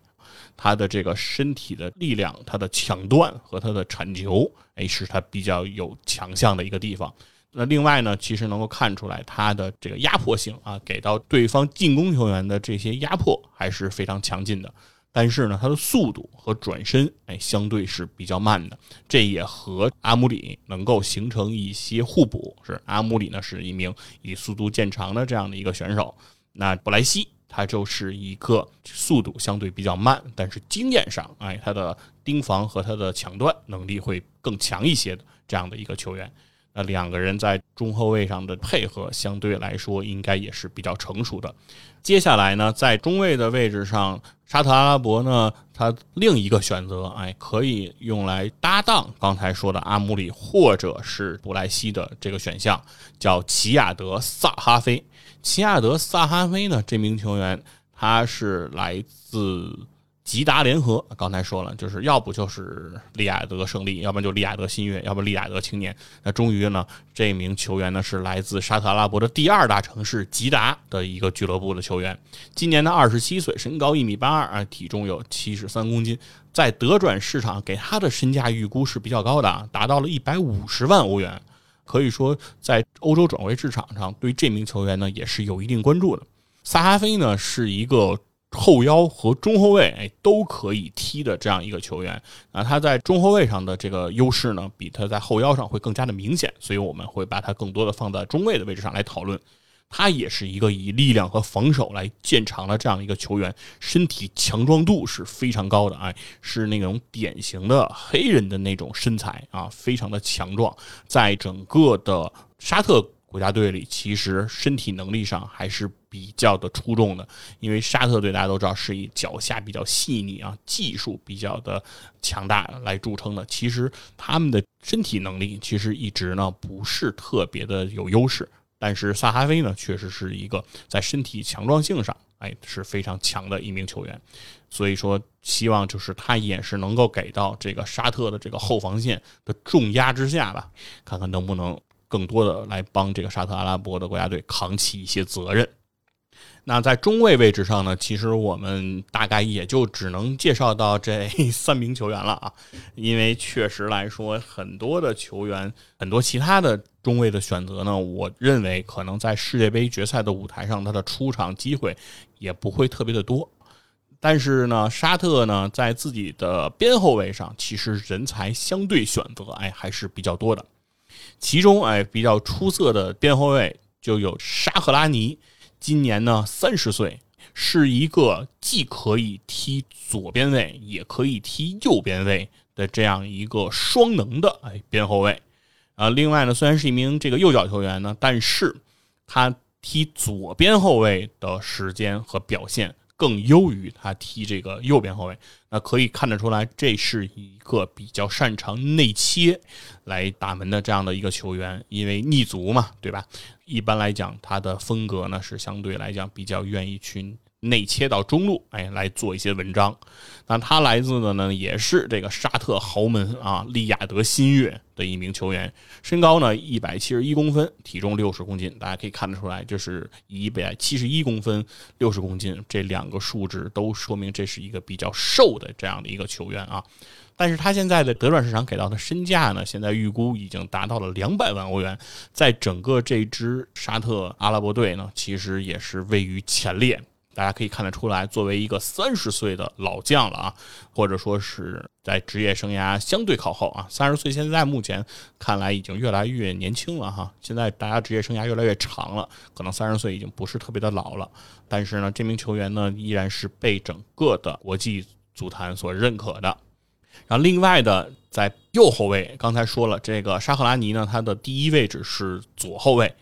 他的这个身体的力量、他的抢断和他的铲球，哎，是他比较有强项的一个地方。那另外呢，其实能够看出来他的这个压迫性啊，给到对方进攻球员的这些压迫还是非常强劲的。但是呢，他的速度和转身，哎，相对是比较慢的，这也和阿姆里能够形成一些互补。是阿姆里呢，是一名以速度见长的这样的一个选手。那布莱西他就是一个速度相对比较慢，但是经验上，哎，他的盯防和他的抢断能力会更强一些的这样的一个球员。那两个人在中后卫上的配合相对来说应该也是比较成熟的。接下来呢，在中卫的位置上，沙特阿拉伯呢，他另一个选择，哎，可以用来搭档刚才说的阿姆里或者是布莱西的这个选项，叫齐亚德萨哈菲。齐亚德萨哈菲呢，这名球员他是来自。吉达联合刚才说了，就是要不就是利雅得胜利，要不然就利雅得新月，要不利雅得青年。那终于呢，这名球员呢是来自沙特阿拉伯的第二大城市吉达的一个俱乐部的球员。今年呢二十七岁，身高一米八二，体重有七十三公斤。在德转市场给他的身价预估是比较高的啊，达到了一百五十万欧元。可以说，在欧洲转会市场上，对这名球员呢也是有一定关注的。萨哈菲呢是一个。后腰和中后卫哎都可以踢的这样一个球员啊，他在中后卫上的这个优势呢，比他在后腰上会更加的明显，所以我们会把他更多的放在中卫的位置上来讨论。他也是一个以力量和防守来见长的这样一个球员，身体强壮度是非常高的哎，是那种典型的黑人的那种身材啊，非常的强壮，在整个的沙特。国家队里其实身体能力上还是比较的出众的，因为沙特队大家都知道是以脚下比较细腻啊，技术比较的强大来著称的。其实他们的身体能力其实一直呢不是特别的有优势，但是萨哈菲呢确实是一个在身体强壮性上哎是非常强的一名球员，所以说希望就是他也是能够给到这个沙特的这个后防线的重压之下吧，看看能不能。更多的来帮这个沙特阿拉伯的国家队扛起一些责任。那在中卫位置上呢，其实我们大概也就只能介绍到这 三名球员了啊，因为确实来说，很多的球员，很多其他的中卫的选择呢，我认为可能在世界杯决赛的舞台上，他的出场机会也不会特别的多。但是呢，沙特呢，在自己的边后卫上，其实人才相对选择，哎，还是比较多的。其中，哎，比较出色的边后卫就有沙赫拉尼，今年呢三十岁，是一个既可以踢左边卫，也可以踢右边卫的这样一个双能的哎边后卫。啊，另外呢，虽然是一名这个右脚球员呢，但是他踢左边后卫的时间和表现。更优于他踢这个右边后卫，那可以看得出来，这是一个比较擅长内切来打门的这样的一个球员，因为逆足嘛，对吧？一般来讲，他的风格呢是相对来讲比较愿意去。内切到中路，哎，来做一些文章。那他来自的呢，也是这个沙特豪门啊，利雅得新月的一名球员。身高呢一百七十一公分，体重六十公斤。大家可以看得出来，这是一百七十一公分、六十公斤这两个数值都说明这是一个比较瘦的这样的一个球员啊。但是他现在的德转市场给到的身价呢，现在预估已经达到了两百万欧元，在整个这支沙特阿拉伯队呢，其实也是位于前列。大家可以看得出来，作为一个三十岁的老将了啊，或者说是在职业生涯相对靠后啊，三十岁现在目前看来已经越来越年轻了哈。现在大家职业生涯越来越长了，可能三十岁已经不是特别的老了。但是呢，这名球员呢依然是被整个的国际足坛所认可的。然后另外的在右后卫，刚才说了，这个沙赫拉尼呢，他的第一位置是左后卫。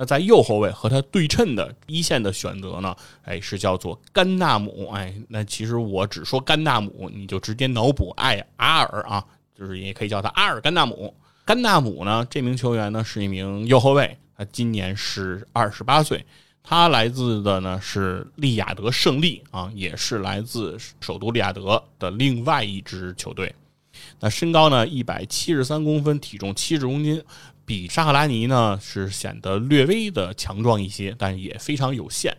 那在右后卫和他对称的一线的选择呢？哎，是叫做甘纳姆。哎，那其实我只说甘纳姆，你就直接脑补艾阿尔啊，就是也可以叫他阿尔甘纳姆。甘纳姆呢，这名球员呢是一名右后卫，他今年是二十八岁，他来自的呢是利雅得胜利啊，也是来自首都利雅得的另外一支球队。那身高呢一百七十三公分，体重七十公斤。比沙赫拉尼呢是显得略微的强壮一些，但也非常有限。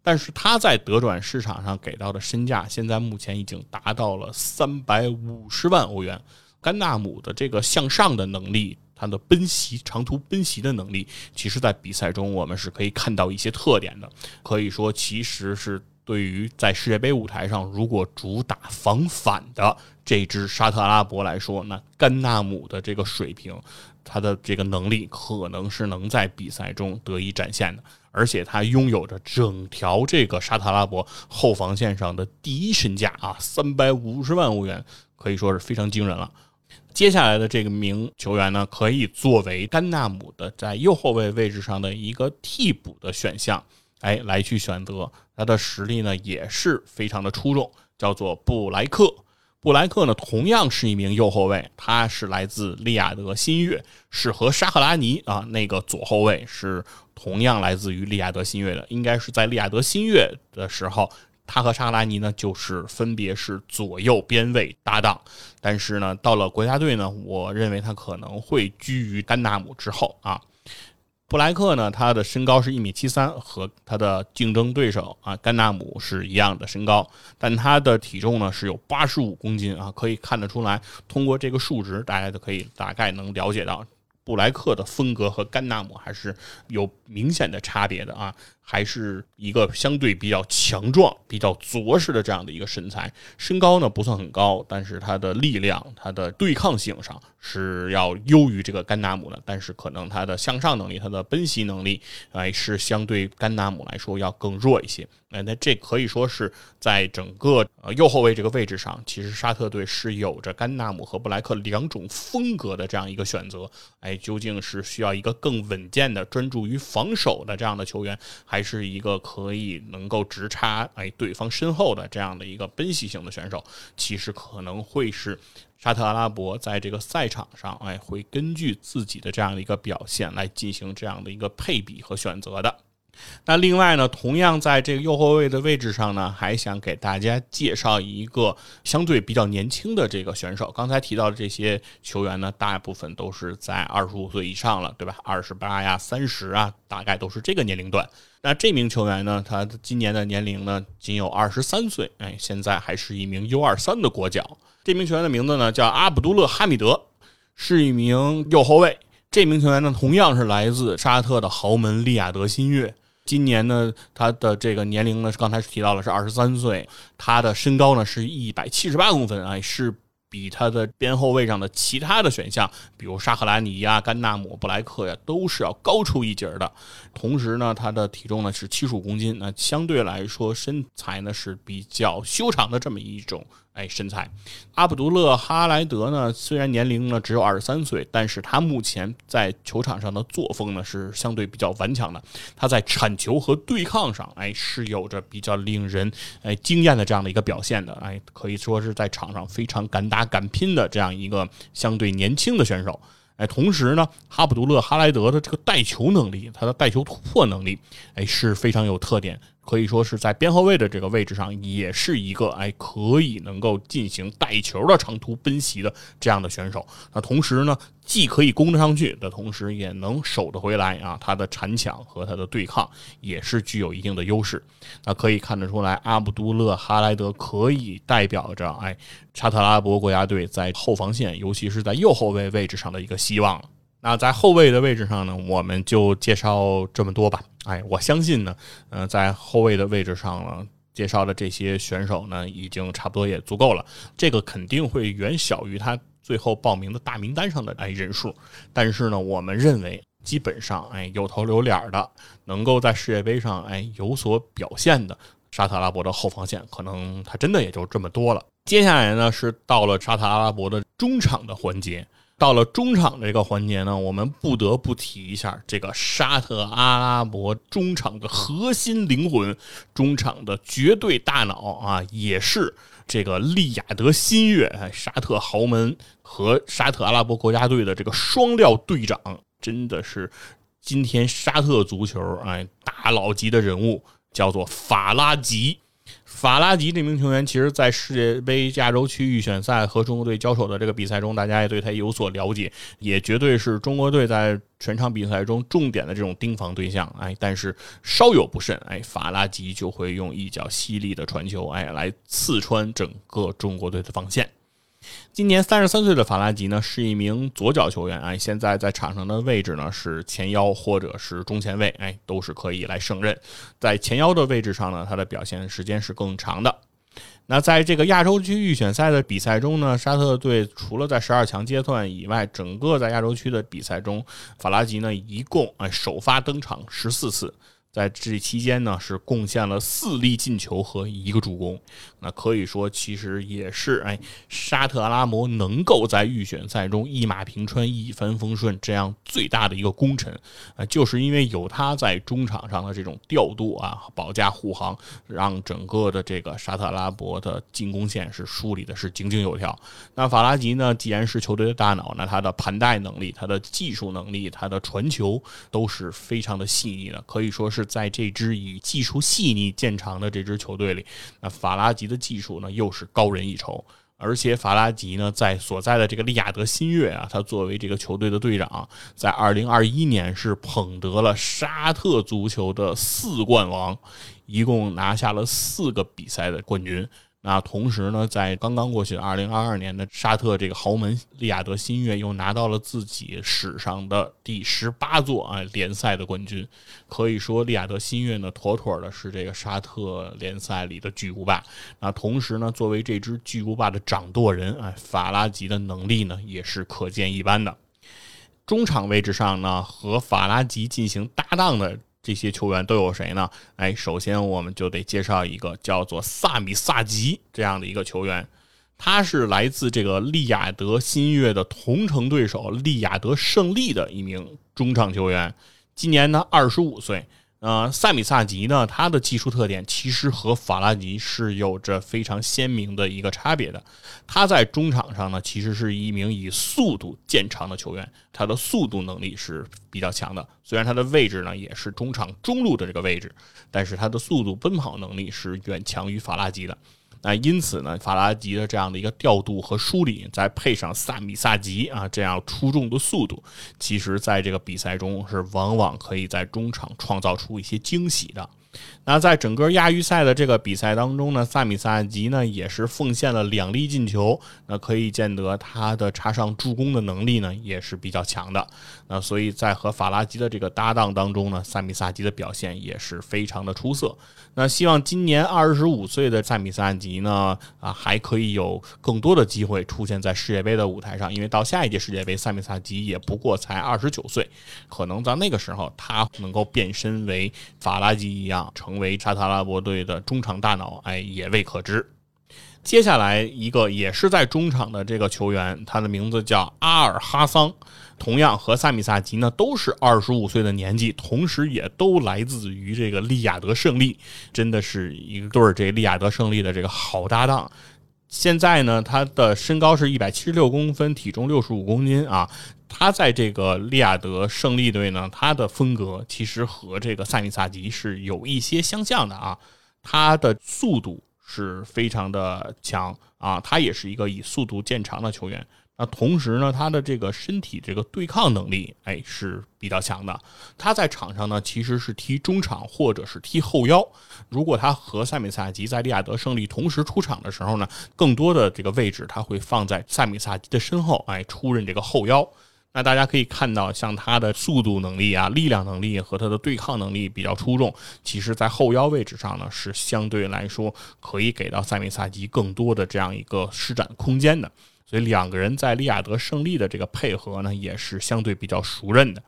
但是他在德转市场上给到的身价，现在目前已经达到了三百五十万欧元。甘纳姆的这个向上的能力，他的奔袭长途奔袭的能力，其实在比赛中我们是可以看到一些特点的。可以说，其实是对于在世界杯舞台上，如果主打防反的这支沙特阿拉伯来说，那甘纳姆的这个水平。他的这个能力可能是能在比赛中得以展现的，而且他拥有着整条这个沙特阿拉伯后防线上的第一身价啊，三百五十万欧元，可以说是非常惊人了。接下来的这个名球员呢，可以作为甘纳姆的在右后卫位置上的一个替补的选项，哎，来去选择他的实力呢也是非常的出众，叫做布莱克。布莱克呢同样是一名右后卫，他是来自利雅得新月，是和沙赫拉尼啊那个左后卫是同样来自于利雅得新月的，应该是在利雅得新月的时候。他和沙拉尼呢，就是分别是左右边卫搭档，但是呢，到了国家队呢，我认为他可能会居于甘纳姆之后啊。布莱克呢，他的身高是一米七三，和他的竞争对手啊甘纳姆是一样的身高，但他的体重呢是有八十五公斤啊，可以看得出来，通过这个数值，大家就可以大概能了解到。布莱克的风格和甘纳姆还是有明显的差别的啊，还是一个相对比较强壮、比较着实的这样的一个身材。身高呢不算很高，但是他的力量、他的对抗性上是要优于这个甘纳姆的。但是可能他的向上能力、他的奔袭能力，哎，是相对甘纳姆来说要更弱一些。哎，那这可以说是在整个呃右后卫这个位置上，其实沙特队是有着甘纳姆和布莱克两种风格的这样一个选择。哎，究竟是需要一个更稳健的、专注于防守的这样的球员，还是一个可以能够直插哎对方身后的这样的一个奔袭型的选手？其实可能会是沙特阿拉伯在这个赛场上哎会根据自己的这样的一个表现来进行这样的一个配比和选择的。那另外呢，同样在这个右后卫的位置上呢，还想给大家介绍一个相对比较年轻的这个选手。刚才提到的这些球员呢，大部分都是在二十五岁以上了，对吧？二十八呀、三十啊，大概都是这个年龄段。那这名球员呢，他今年的年龄呢仅有二十三岁，哎，现在还是一名 U 二三的国脚。这名球员的名字呢叫阿卜杜勒哈米德，是一名右后卫。这名球员呢，同样是来自沙特的豪门利雅得新月。今年呢，他的这个年龄呢是，刚才提到了是二十三岁，他的身高呢是一百七十八公分，啊，是比他的边后卫上的其他的选项，比如沙赫拉尼呀、甘纳姆、布莱克呀，都是要高出一截的。同时呢，他的体重呢是七十五公斤，那相对来说身材呢是比较修长的这么一种。哎，身材，阿卜杜勒哈莱德呢？虽然年龄呢只有二十三岁，但是他目前在球场上的作风呢是相对比较顽强的。他在铲球和对抗上，哎，是有着比较令人哎惊艳的这样的一个表现的。哎，可以说是在场上非常敢打敢拼的这样一个相对年轻的选手。哎，同时呢，哈卜杜勒哈莱德的这个带球能力，他的带球突破能力，哎，是非常有特点。可以说是在边后卫的这个位置上，也是一个哎可以能够进行带球的长途奔袭的这样的选手。那同时呢，既可以攻得上去的同时，也能守得回来啊。他的铲抢和他的对抗也是具有一定的优势。那可以看得出来，阿卜杜勒哈莱德可以代表着哎沙特阿拉伯国家队在后防线，尤其是在右后卫位置上的一个希望。那在后卫的位置上呢，我们就介绍这么多吧。哎，我相信呢，呃，在后卫的位置上呢，介绍的这些选手呢，已经差不多也足够了。这个肯定会远小于他最后报名的大名单上的哎人数。但是呢，我们认为基本上哎有头有脸的，能够在世界杯上哎有所表现的沙特阿拉伯的后防线，可能他真的也就这么多了。接下来呢，是到了沙特阿拉伯的中场的环节。到了中场这个环节呢，我们不得不提一下这个沙特阿拉伯中场的核心灵魂，中场的绝对大脑啊，也是这个利雅得新月沙特豪门和沙特阿拉伯国家队的这个双料队长，真的是今天沙特足球哎大佬级的人物，叫做法拉吉。法拉吉这名球员，其实，在世界杯亚洲区预选赛和中国队交手的这个比赛中，大家也对他有所了解，也绝对是中国队在全场比赛中重点的这种盯防对象。哎，但是稍有不慎，哎，法拉吉就会用一脚犀利的传球，哎，来刺穿整个中国队的防线。今年三十三岁的法拉吉呢，是一名左脚球员，哎，现在在场上的位置呢是前腰或者是中前卫，哎，都是可以来胜任。在前腰的位置上呢，他的表现时间是更长的。那在这个亚洲区预选赛的比赛中呢，沙特队除了在十二强阶段以外，整个在亚洲区的比赛中，法拉吉呢一共哎首发登场十四次。在这期间呢，是贡献了四粒进球和一个助攻。那可以说，其实也是哎，沙特阿拉伯能够在预选赛中一马平川、一帆风顺这样最大的一个功臣啊，就是因为有他在中场上的这种调度啊、保驾护航，让整个的这个沙特阿拉伯的进攻线是梳理的是井井有条。那法拉吉呢，既然是球队的大脑，那他的盘带能力、他的技术能力、他的传球都是非常的细腻的，可以说是。在这支以技术细腻见长的这支球队里，那法拉吉的技术呢又是高人一筹。而且法拉吉呢在所在的这个利亚德新月啊，他作为这个球队的队长，在二零二一年是捧得了沙特足球的四冠王，一共拿下了四个比赛的冠军。那同时呢，在刚刚过去的二零二二年的沙特这个豪门利雅得新月又拿到了自己史上的第十八座啊联赛的冠军，可以说利雅得新月呢妥妥的是这个沙特联赛里的巨无霸。那同时呢，作为这支巨无霸的掌舵人啊，法拉吉的能力呢也是可见一斑的。中场位置上呢，和法拉吉进行搭档的。这些球员都有谁呢？哎，首先我们就得介绍一个叫做萨米萨吉这样的一个球员，他是来自这个利雅得新月的同城对手利雅得胜利的一名中场球员，今年呢二十五岁。呃，塞米萨吉呢，他的技术特点其实和法拉吉是有着非常鲜明的一个差别的。他在中场上呢，其实是一名以速度见长的球员，他的速度能力是比较强的。虽然他的位置呢也是中场中路的这个位置，但是他的速度奔跑能力是远强于法拉吉的。那因此呢，法拉吉的这样的一个调度和梳理，再配上萨米萨吉啊这样出众的速度，其实在这个比赛中是往往可以在中场创造出一些惊喜的。那在整个亚预赛的这个比赛当中呢，萨米萨吉呢也是奉献了两粒进球，那可以见得他的插上助攻的能力呢也是比较强的。那所以在和法拉吉的这个搭档当中呢，萨米萨吉的表现也是非常的出色。那希望今年二十五岁的萨米萨吉呢啊还可以有更多的机会出现在世界杯的舞台上，因为到下一届世界杯，萨米萨吉也不过才二十九岁，可能在那个时候他能够变身为法拉吉一样。成为沙特阿拉伯队的中场大脑，哎，也未可知。接下来一个也是在中场的这个球员，他的名字叫阿尔哈桑，同样和萨米萨吉呢都是二十五岁的年纪，同时也都来自于这个利雅得胜利，真的是一对这利雅得胜利的这个好搭档。现在呢，他的身高是一百七十六公分，体重六十五公斤啊。他在这个利雅得胜利队呢，他的风格其实和这个萨米萨吉是有一些相像的啊。他的速度是非常的强啊，他也是一个以速度见长的球员。那同时呢，他的这个身体这个对抗能力，哎，是比较强的。他在场上呢，其实是踢中场或者是踢后腰。如果他和塞米萨吉在利雅得胜利同时出场的时候呢，更多的这个位置他会放在塞米萨吉的身后，哎，出任这个后腰。那大家可以看到，像他的速度能力啊、力量能力和他的对抗能力比较出众。其实，在后腰位置上呢，是相对来说可以给到塞米萨吉更多的这样一个施展空间的。所以，两个人在利亚德胜利的这个配合呢，也是相对比较熟认的。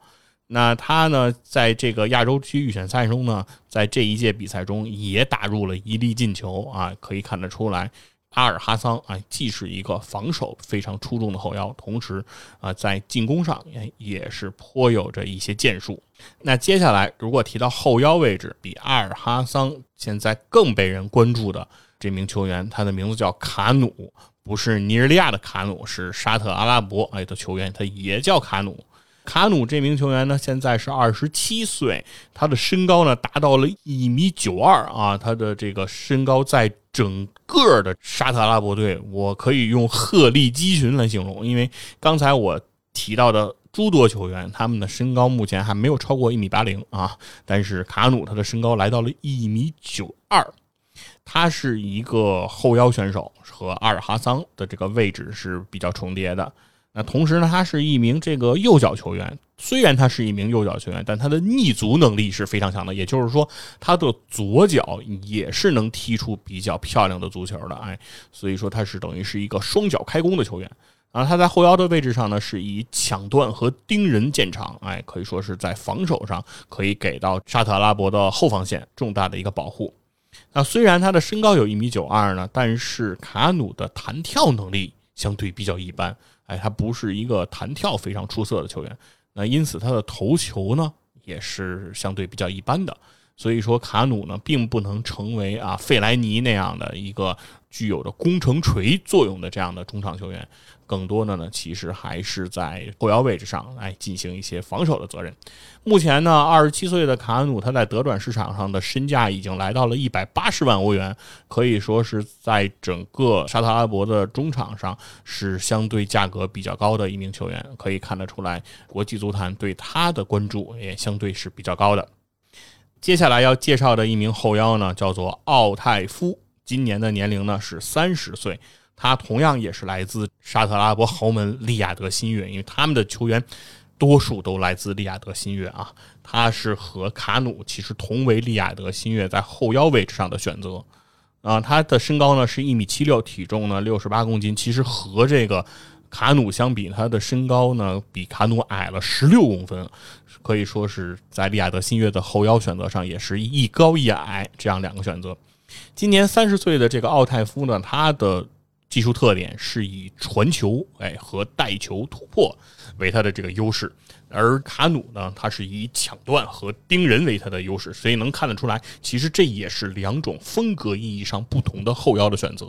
那他呢，在这个亚洲区预选赛中呢，在这一届比赛中也打入了一粒进球啊，可以看得出来。阿尔哈桑啊，既是一个防守非常出众的后腰，同时啊，在进攻上也也是颇有着一些建树。那接下来，如果提到后腰位置，比阿尔哈桑现在更被人关注的这名球员，他的名字叫卡努，不是尼日利亚的卡努，是沙特阿拉伯哎的球员，他也叫卡努。卡努这名球员呢，现在是二十七岁，他的身高呢达到了一米九二啊，他的这个身高在整个的沙特阿拉伯队，我可以用鹤立鸡群来形容，因为刚才我提到的诸多球员，他们的身高目前还没有超过一米八零啊，但是卡努他的身高来到了一米九二，他是一个后腰选手，和阿尔哈桑的这个位置是比较重叠的。那同时呢，他是一名这个右脚球员。虽然他是一名右脚球员，但他的逆足能力是非常强的。也就是说，他的左脚也是能踢出比较漂亮的足球的。哎，所以说他是等于是一个双脚开弓的球员。啊，他在后腰的位置上呢，是以抢断和盯人见长，哎，可以说是在防守上可以给到沙特阿拉伯的后防线重大的一个保护。那虽然他的身高有一米九二呢，但是卡努的弹跳能力相对比较一般，哎，他不是一个弹跳非常出色的球员。那因此他的头球呢，也是相对比较一般的。所以说，卡努呢，并不能成为啊费莱尼那样的一个具有着攻城锤作用的这样的中场球员，更多的呢，其实还是在后腰位置上来进行一些防守的责任。目前呢，二十七岁的卡恩努，他在德转市场上的身价已经来到了一百八十万欧元，可以说是在整个沙特阿拉伯的中场上是相对价格比较高的一名球员。可以看得出来，国际足坛对他的关注也相对是比较高的。接下来要介绍的一名后腰呢，叫做奥泰夫，今年的年龄呢是三十岁。他同样也是来自沙特阿拉伯豪门利雅得新月，因为他们的球员多数都来自利雅得新月啊。他是和卡努其实同为利雅得新月在后腰位置上的选择啊。他的身高呢是一米七六，体重呢六十八公斤，其实和这个。卡努相比，他的身高呢比卡努矮了十六公分，可以说是在利雅得新月的后腰选择上也是一高一矮这样两个选择。今年三十岁的这个奥泰夫呢，他的技术特点是以传球哎和带球突破为他的这个优势。而卡努呢，他是以抢断和盯人为他的优势，所以能看得出来，其实这也是两种风格意义上不同的后腰的选择。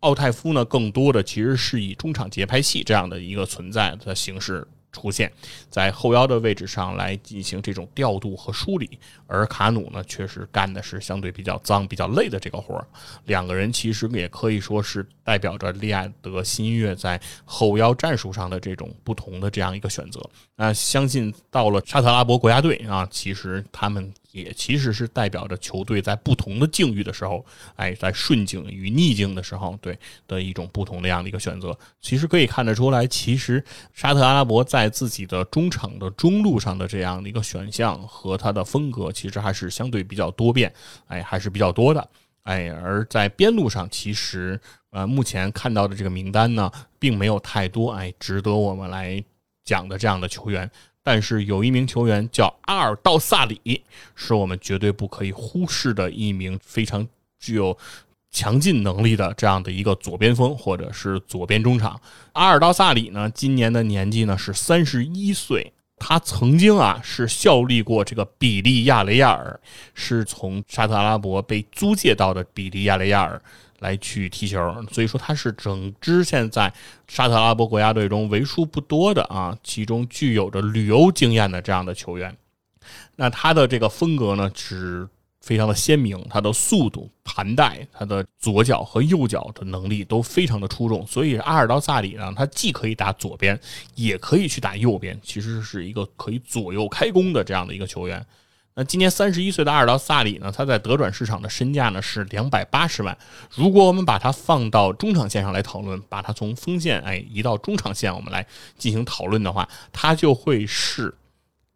奥泰夫呢，更多的其实是以中场节拍器这样的一个存在的形式。出现在后腰的位置上来进行这种调度和梳理，而卡努呢，确实干的是相对比较脏、比较累的这个活儿。两个人其实也可以说是代表着利亚德新月在后腰战术上的这种不同的这样一个选择。那相信到了沙特阿拉伯国家队啊，其实他们。也其实是代表着球队在不同的境遇的时候，哎，在顺境与逆境的时候，对的一种不同的样的一个选择。其实可以看得出来，其实沙特阿拉伯在自己的中场的中路上的这样的一个选项和他的风格，其实还是相对比较多变，哎，还是比较多的，哎。而在边路上，其实呃，目前看到的这个名单呢，并没有太多哎值得我们来讲的这样的球员。但是有一名球员叫阿尔道萨里，是我们绝对不可以忽视的一名非常具有强劲能力的这样的一个左边锋或者是左边中场。阿尔道萨里呢，今年的年纪呢是三十一岁，他曾经啊是效力过这个比利亚雷亚尔，是从沙特阿拉伯被租借到的比利亚雷亚尔。来去踢球，所以说他是整支现在沙特阿拉伯国家队中为数不多的啊，其中具有着旅游经验的这样的球员。那他的这个风格呢是非常的鲜明，他的速度、盘带、他的左脚和右脚的能力都非常的出众。所以阿尔道萨里呢，他既可以打左边，也可以去打右边，其实是一个可以左右开弓的这样的一个球员。那今年三十一岁的阿尔道萨里呢？他在德转市场的身价呢是两百八十万。如果我们把它放到中场线上来讨论，把它从锋线哎移到中场线，我们来进行讨论的话，他就会是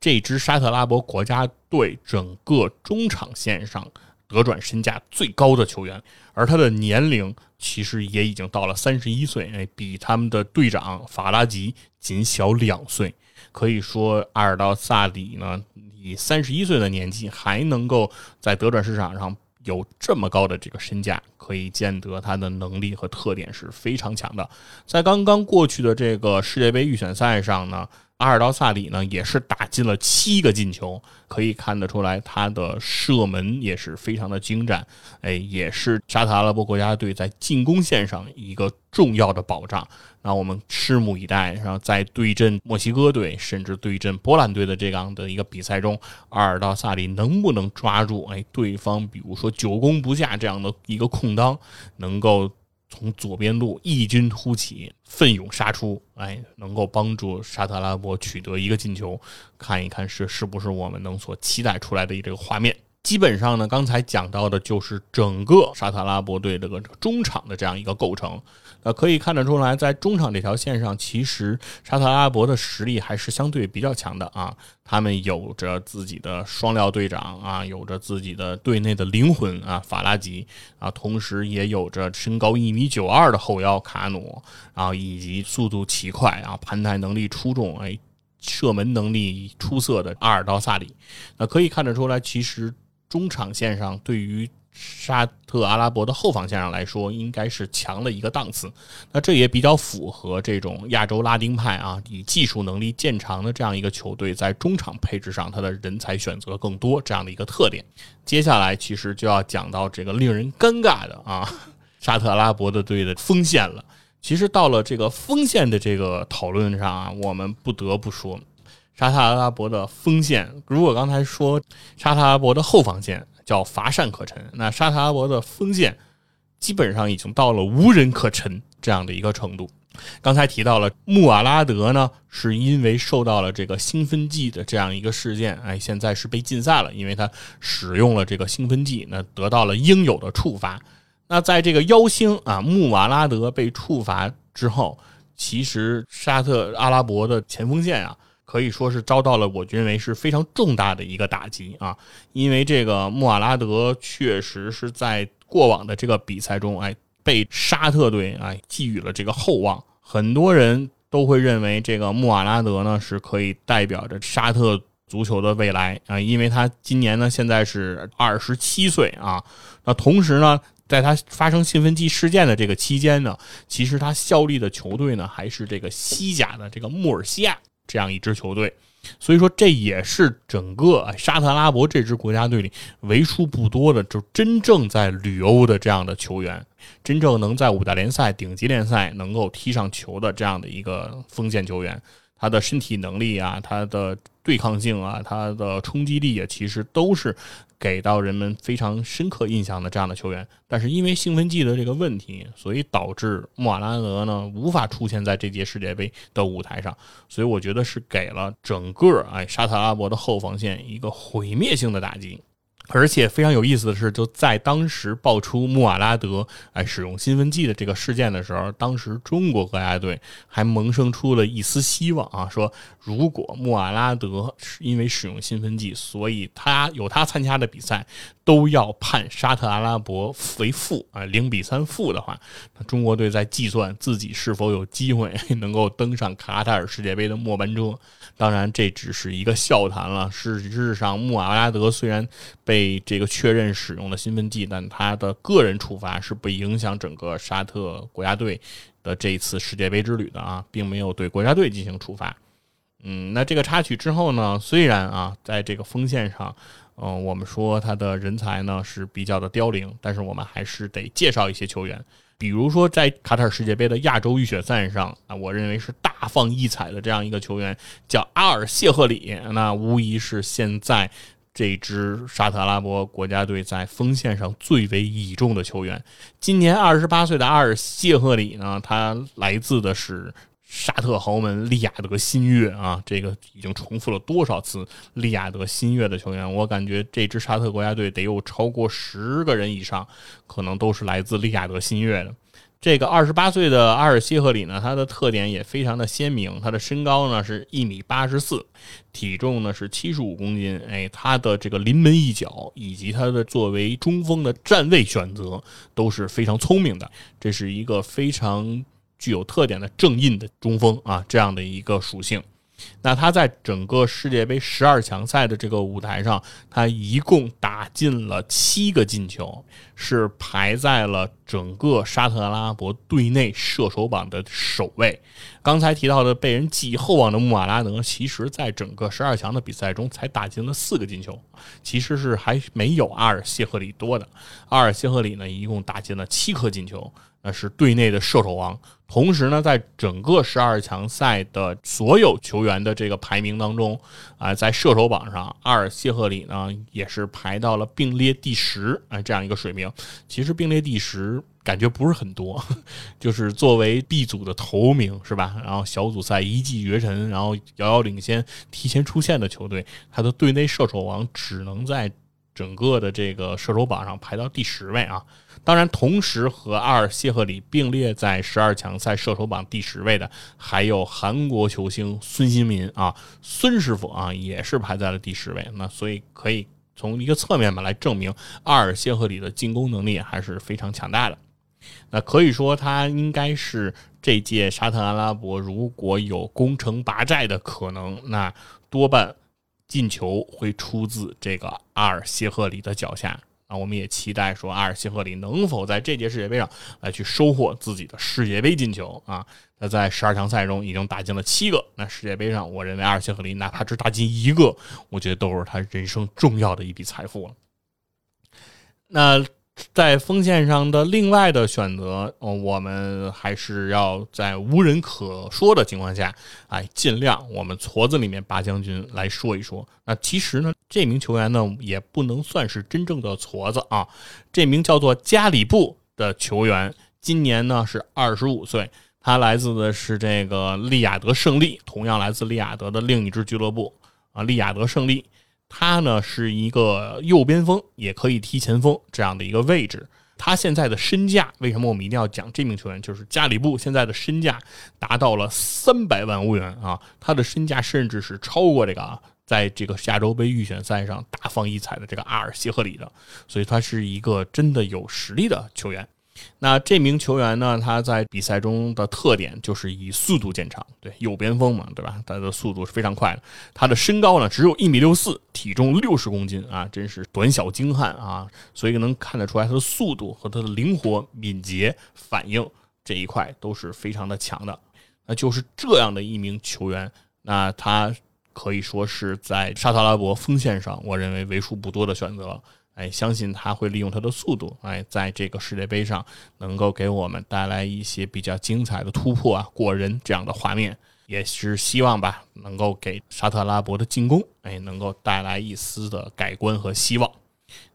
这支沙特阿拉伯国家队整个中场线上德转身价最高的球员。而他的年龄其实也已经到了三十一岁，哎，比他们的队长法拉吉仅小两岁。可以说，阿尔道萨里呢？以三十一岁的年纪还能够在德转市场上有这么高的这个身价，可以见得他的能力和特点是非常强的。在刚刚过去的这个世界杯预选赛上呢。阿尔道萨里呢，也是打进了七个进球，可以看得出来他的射门也是非常的精湛，哎，也是沙特阿拉伯国家队在进攻线上一个重要的保障。那我们拭目以待，然后在对阵墨西哥队，甚至对阵波兰队的这样的一个比赛中，阿尔道萨里能不能抓住哎对方，比如说久攻不下这样的一个空当，能够。从左边路异军突起，奋勇杀出，哎，能够帮助沙特阿拉伯取得一个进球，看一看是是不是我们能所期待出来的这个画面。基本上呢，刚才讲到的就是整个沙特阿拉伯队这个中场的这样一个构成。呃，可以看得出来，在中场这条线上，其实沙特阿拉伯的实力还是相对比较强的啊。他们有着自己的双料队长啊，有着自己的队内的灵魂啊，法拉吉啊，同时也有着身高一米九二的后腰卡努啊，以及速度奇快啊，盘带能力出众，哎，射门能力出色的阿尔道萨里。那可以看得出来，其实。中场线上，对于沙特阿拉伯的后防线上来说，应该是强了一个档次。那这也比较符合这种亚洲拉丁派啊，以技术能力见长的这样一个球队，在中场配置上，他的人才选择更多这样的一个特点。接下来，其实就要讲到这个令人尴尬的啊，沙特阿拉伯的队的锋线了。其实到了这个锋线的这个讨论上啊，我们不得不说。沙特阿拉伯的锋线，如果刚才说沙特阿拉伯的后防线叫乏善可陈，那沙特阿拉伯的锋线基本上已经到了无人可陈这样的一个程度。刚才提到了穆瓦拉德呢，是因为受到了这个兴奋剂的这样一个事件，哎，现在是被禁赛了，因为他使用了这个兴奋剂，那得到了应有的处罚。那在这个妖星啊穆瓦拉德被处罚之后，其实沙特阿拉伯的前锋线啊。可以说是遭到了我认为是非常重大的一个打击啊，因为这个穆瓦拉德确实是在过往的这个比赛中，哎，被沙特队哎寄予了这个厚望，很多人都会认为这个穆瓦拉德呢是可以代表着沙特足球的未来啊，因为他今年呢现在是二十七岁啊，那同时呢，在他发生兴奋剂事件的这个期间呢，其实他效力的球队呢还是这个西甲的这个穆尔西亚。这样一支球队，所以说这也是整个沙特阿拉伯这支国家队里为数不多的，就真正在旅欧的这样的球员，真正能在五大联赛、顶级联赛能够踢上球的这样的一个锋线球员，他的身体能力啊，他的对抗性啊，他的冲击力啊，其实都是。给到人们非常深刻印象的这样的球员，但是因为兴奋剂的这个问题，所以导致穆瓦拉德呢无法出现在这届世界杯的舞台上，所以我觉得是给了整个哎沙特阿拉伯的后防线一个毁灭性的打击。而且非常有意思的是，就在当时爆出穆瓦拉德哎使用兴奋剂的这个事件的时候，当时中国国家队还萌生出了一丝希望啊，说如果穆瓦拉德是因为使用兴奋剂，所以他有他参加的比赛都要判沙特阿拉伯为负啊零比三负的话，那中国队在计算自己是否有机会能够登上卡塔尔世界杯的末班车。当然，这只是一个笑谈了。事实上，穆瓦拉德虽然被这个确认使用了兴奋剂，但他的个人处罚是不影响整个沙特国家队的这一次世界杯之旅的啊，并没有对国家队进行处罚。嗯，那这个插曲之后呢，虽然啊，在这个锋线上，嗯，我们说他的人才呢是比较的凋零，但是我们还是得介绍一些球员。比如说，在卡塔尔世界杯的亚洲预选赛上啊，我认为是大放异彩的这样一个球员叫阿尔谢赫里，那无疑是现在这支沙特阿拉伯国家队在锋线上最为倚重的球员。今年二十八岁的阿尔谢赫里呢，他来自的是。沙特豪门利雅得新月啊，这个已经重复了多少次？利雅得新月的球员，我感觉这支沙特国家队得有超过十个人以上，可能都是来自利雅得新月的。这个二十八岁的阿尔希赫里呢，他的特点也非常的鲜明。他的身高呢是一米八十四，体重呢是七十五公斤。哎，他的这个临门一脚以及他的作为中锋的站位选择都是非常聪明的。这是一个非常。具有特点的正印的中锋啊，这样的一个属性。那他在整个世界杯十二强赛的这个舞台上，他一共打进了七个进球，是排在了整个沙特阿拉伯队内射手榜的首位。刚才提到的被人寄予厚望的穆瓦拉德，其实在整个十二强的比赛中才打进了四个进球，其实是还没有阿尔谢赫里多的。阿尔谢赫里呢，一共打进了七颗进球。那是队内的射手王，同时呢，在整个十二强赛的所有球员的这个排名当中，啊，在射手榜上，阿尔谢赫里呢也是排到了并列第十，啊，这样一个水平。其实并列第十感觉不是很多，就是作为 B 组的头名是吧？然后小组赛一骑绝尘，然后遥遥领先，提前出线的球队，他的队内射手王只能在整个的这个射手榜上排到第十位啊。当然，同时和阿尔谢赫里并列在十二强赛射手榜第十位的，还有韩国球星孙兴民啊，孙师傅啊，也是排在了第十位。那所以可以从一个侧面吧来证明阿尔谢赫里的进攻能力还是非常强大的。那可以说，他应该是这届沙特阿拉伯如果有攻城拔寨的可能，那多半进球会出自这个阿尔谢赫里的脚下。啊，我们也期待说阿尔谢赫里能否在这届世界杯上来去收获自己的世界杯进球啊！他在十二强赛中已经打进了七个，那世界杯上，我认为阿尔谢赫里哪怕只打进一个，我觉得都是他人生重要的一笔财富了。那。在锋线上的另外的选择，我们还是要在无人可说的情况下，哎，尽量我们矬子里面拔将军来说一说。那其实呢，这名球员呢也不能算是真正的矬子啊。这名叫做加里布的球员，今年呢是二十五岁，他来自的是这个利雅得胜利，同样来自利雅得的另一支俱乐部啊，利雅得胜利。他呢是一个右边锋，也可以踢前锋这样的一个位置。他现在的身价，为什么我们一定要讲这名球员？就是加里布现在的身价达到了三百万欧元啊！他的身价甚至是超过这个啊，在这个亚洲杯预选赛上大放异彩的这个阿尔希赫里的，所以他是一个真的有实力的球员。那这名球员呢？他在比赛中的特点就是以速度见长，对右边锋嘛，对吧？他的速度是非常快的。他的身高呢只有一米六四，体重六十公斤啊，真是短小精悍啊！所以能看得出来，他的速度和他的灵活、敏捷、反应这一块都是非常的强的。那就是这样的一名球员，那他可以说是在沙特阿拉伯锋线上，我认为为数不多的选择。哎，相信他会利用他的速度，哎，在这个世界杯上能够给我们带来一些比较精彩的突破啊，过人这样的画面，也是希望吧，能够给沙特阿拉伯的进攻，哎，能够带来一丝的改观和希望。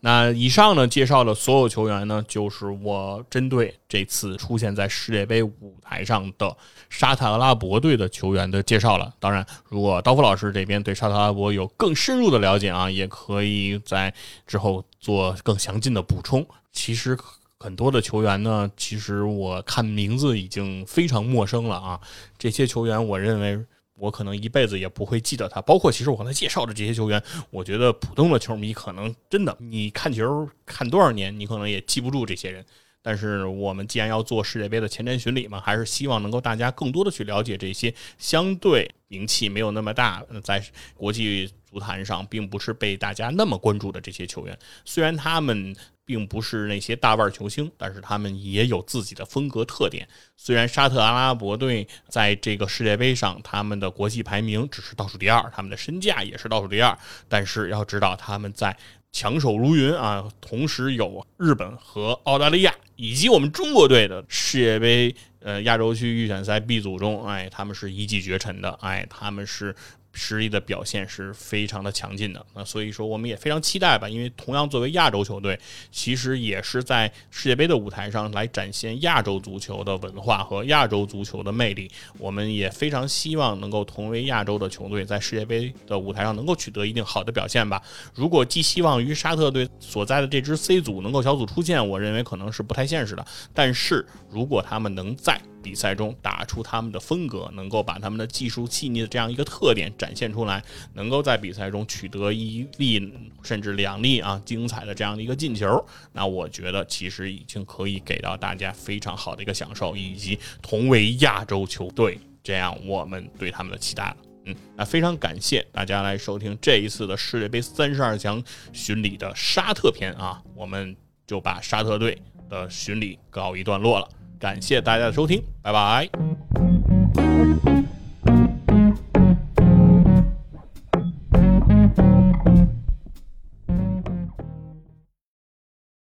那以上呢，介绍的所有球员呢，就是我针对这次出现在世界杯舞台上的沙特阿拉伯队的球员的介绍了。当然，如果刀夫老师这边对沙特阿拉伯有更深入的了解啊，也可以在之后做更详尽的补充。其实很多的球员呢，其实我看名字已经非常陌生了啊。这些球员，我认为。我可能一辈子也不会记得他，包括其实我刚才介绍的这些球员，我觉得普通的球迷可能真的，你看球看多少年，你可能也记不住这些人。但是我们既然要做世界杯的前瞻巡礼嘛，还是希望能够大家更多的去了解这些相对名气没有那么大，在国际足坛上并不是被大家那么关注的这些球员，虽然他们。并不是那些大腕球星，但是他们也有自己的风格特点。虽然沙特阿拉伯队在这个世界杯上，他们的国际排名只是倒数第二，他们的身价也是倒数第二，但是要知道他们在强手如云啊，同时有日本和澳大利亚以及我们中国队的世界杯呃亚洲区预选赛 B 组中，哎，他们是一骑绝尘的，哎，他们是。实力的表现是非常的强劲的，那所以说我们也非常期待吧，因为同样作为亚洲球队，其实也是在世界杯的舞台上来展现亚洲足球的文化和亚洲足球的魅力。我们也非常希望能够同为亚洲的球队，在世界杯的舞台上能够取得一定好的表现吧。如果寄希望于沙特队所在的这支 C 组能够小组出线，我认为可能是不太现实的。但是如果他们能在比赛中打出他们的风格，能够把他们的技术细腻的这样一个特点展现出来，能够在比赛中取得一粒甚至两粒啊精彩的这样的一个进球，那我觉得其实已经可以给到大家非常好的一个享受，以及同为亚洲球队这样我们对他们的期待了。嗯，那非常感谢大家来收听这一次的世界杯三十二强巡礼的沙特篇啊，我们就把沙特队的巡礼告一段落了。感谢大家的收听，拜拜。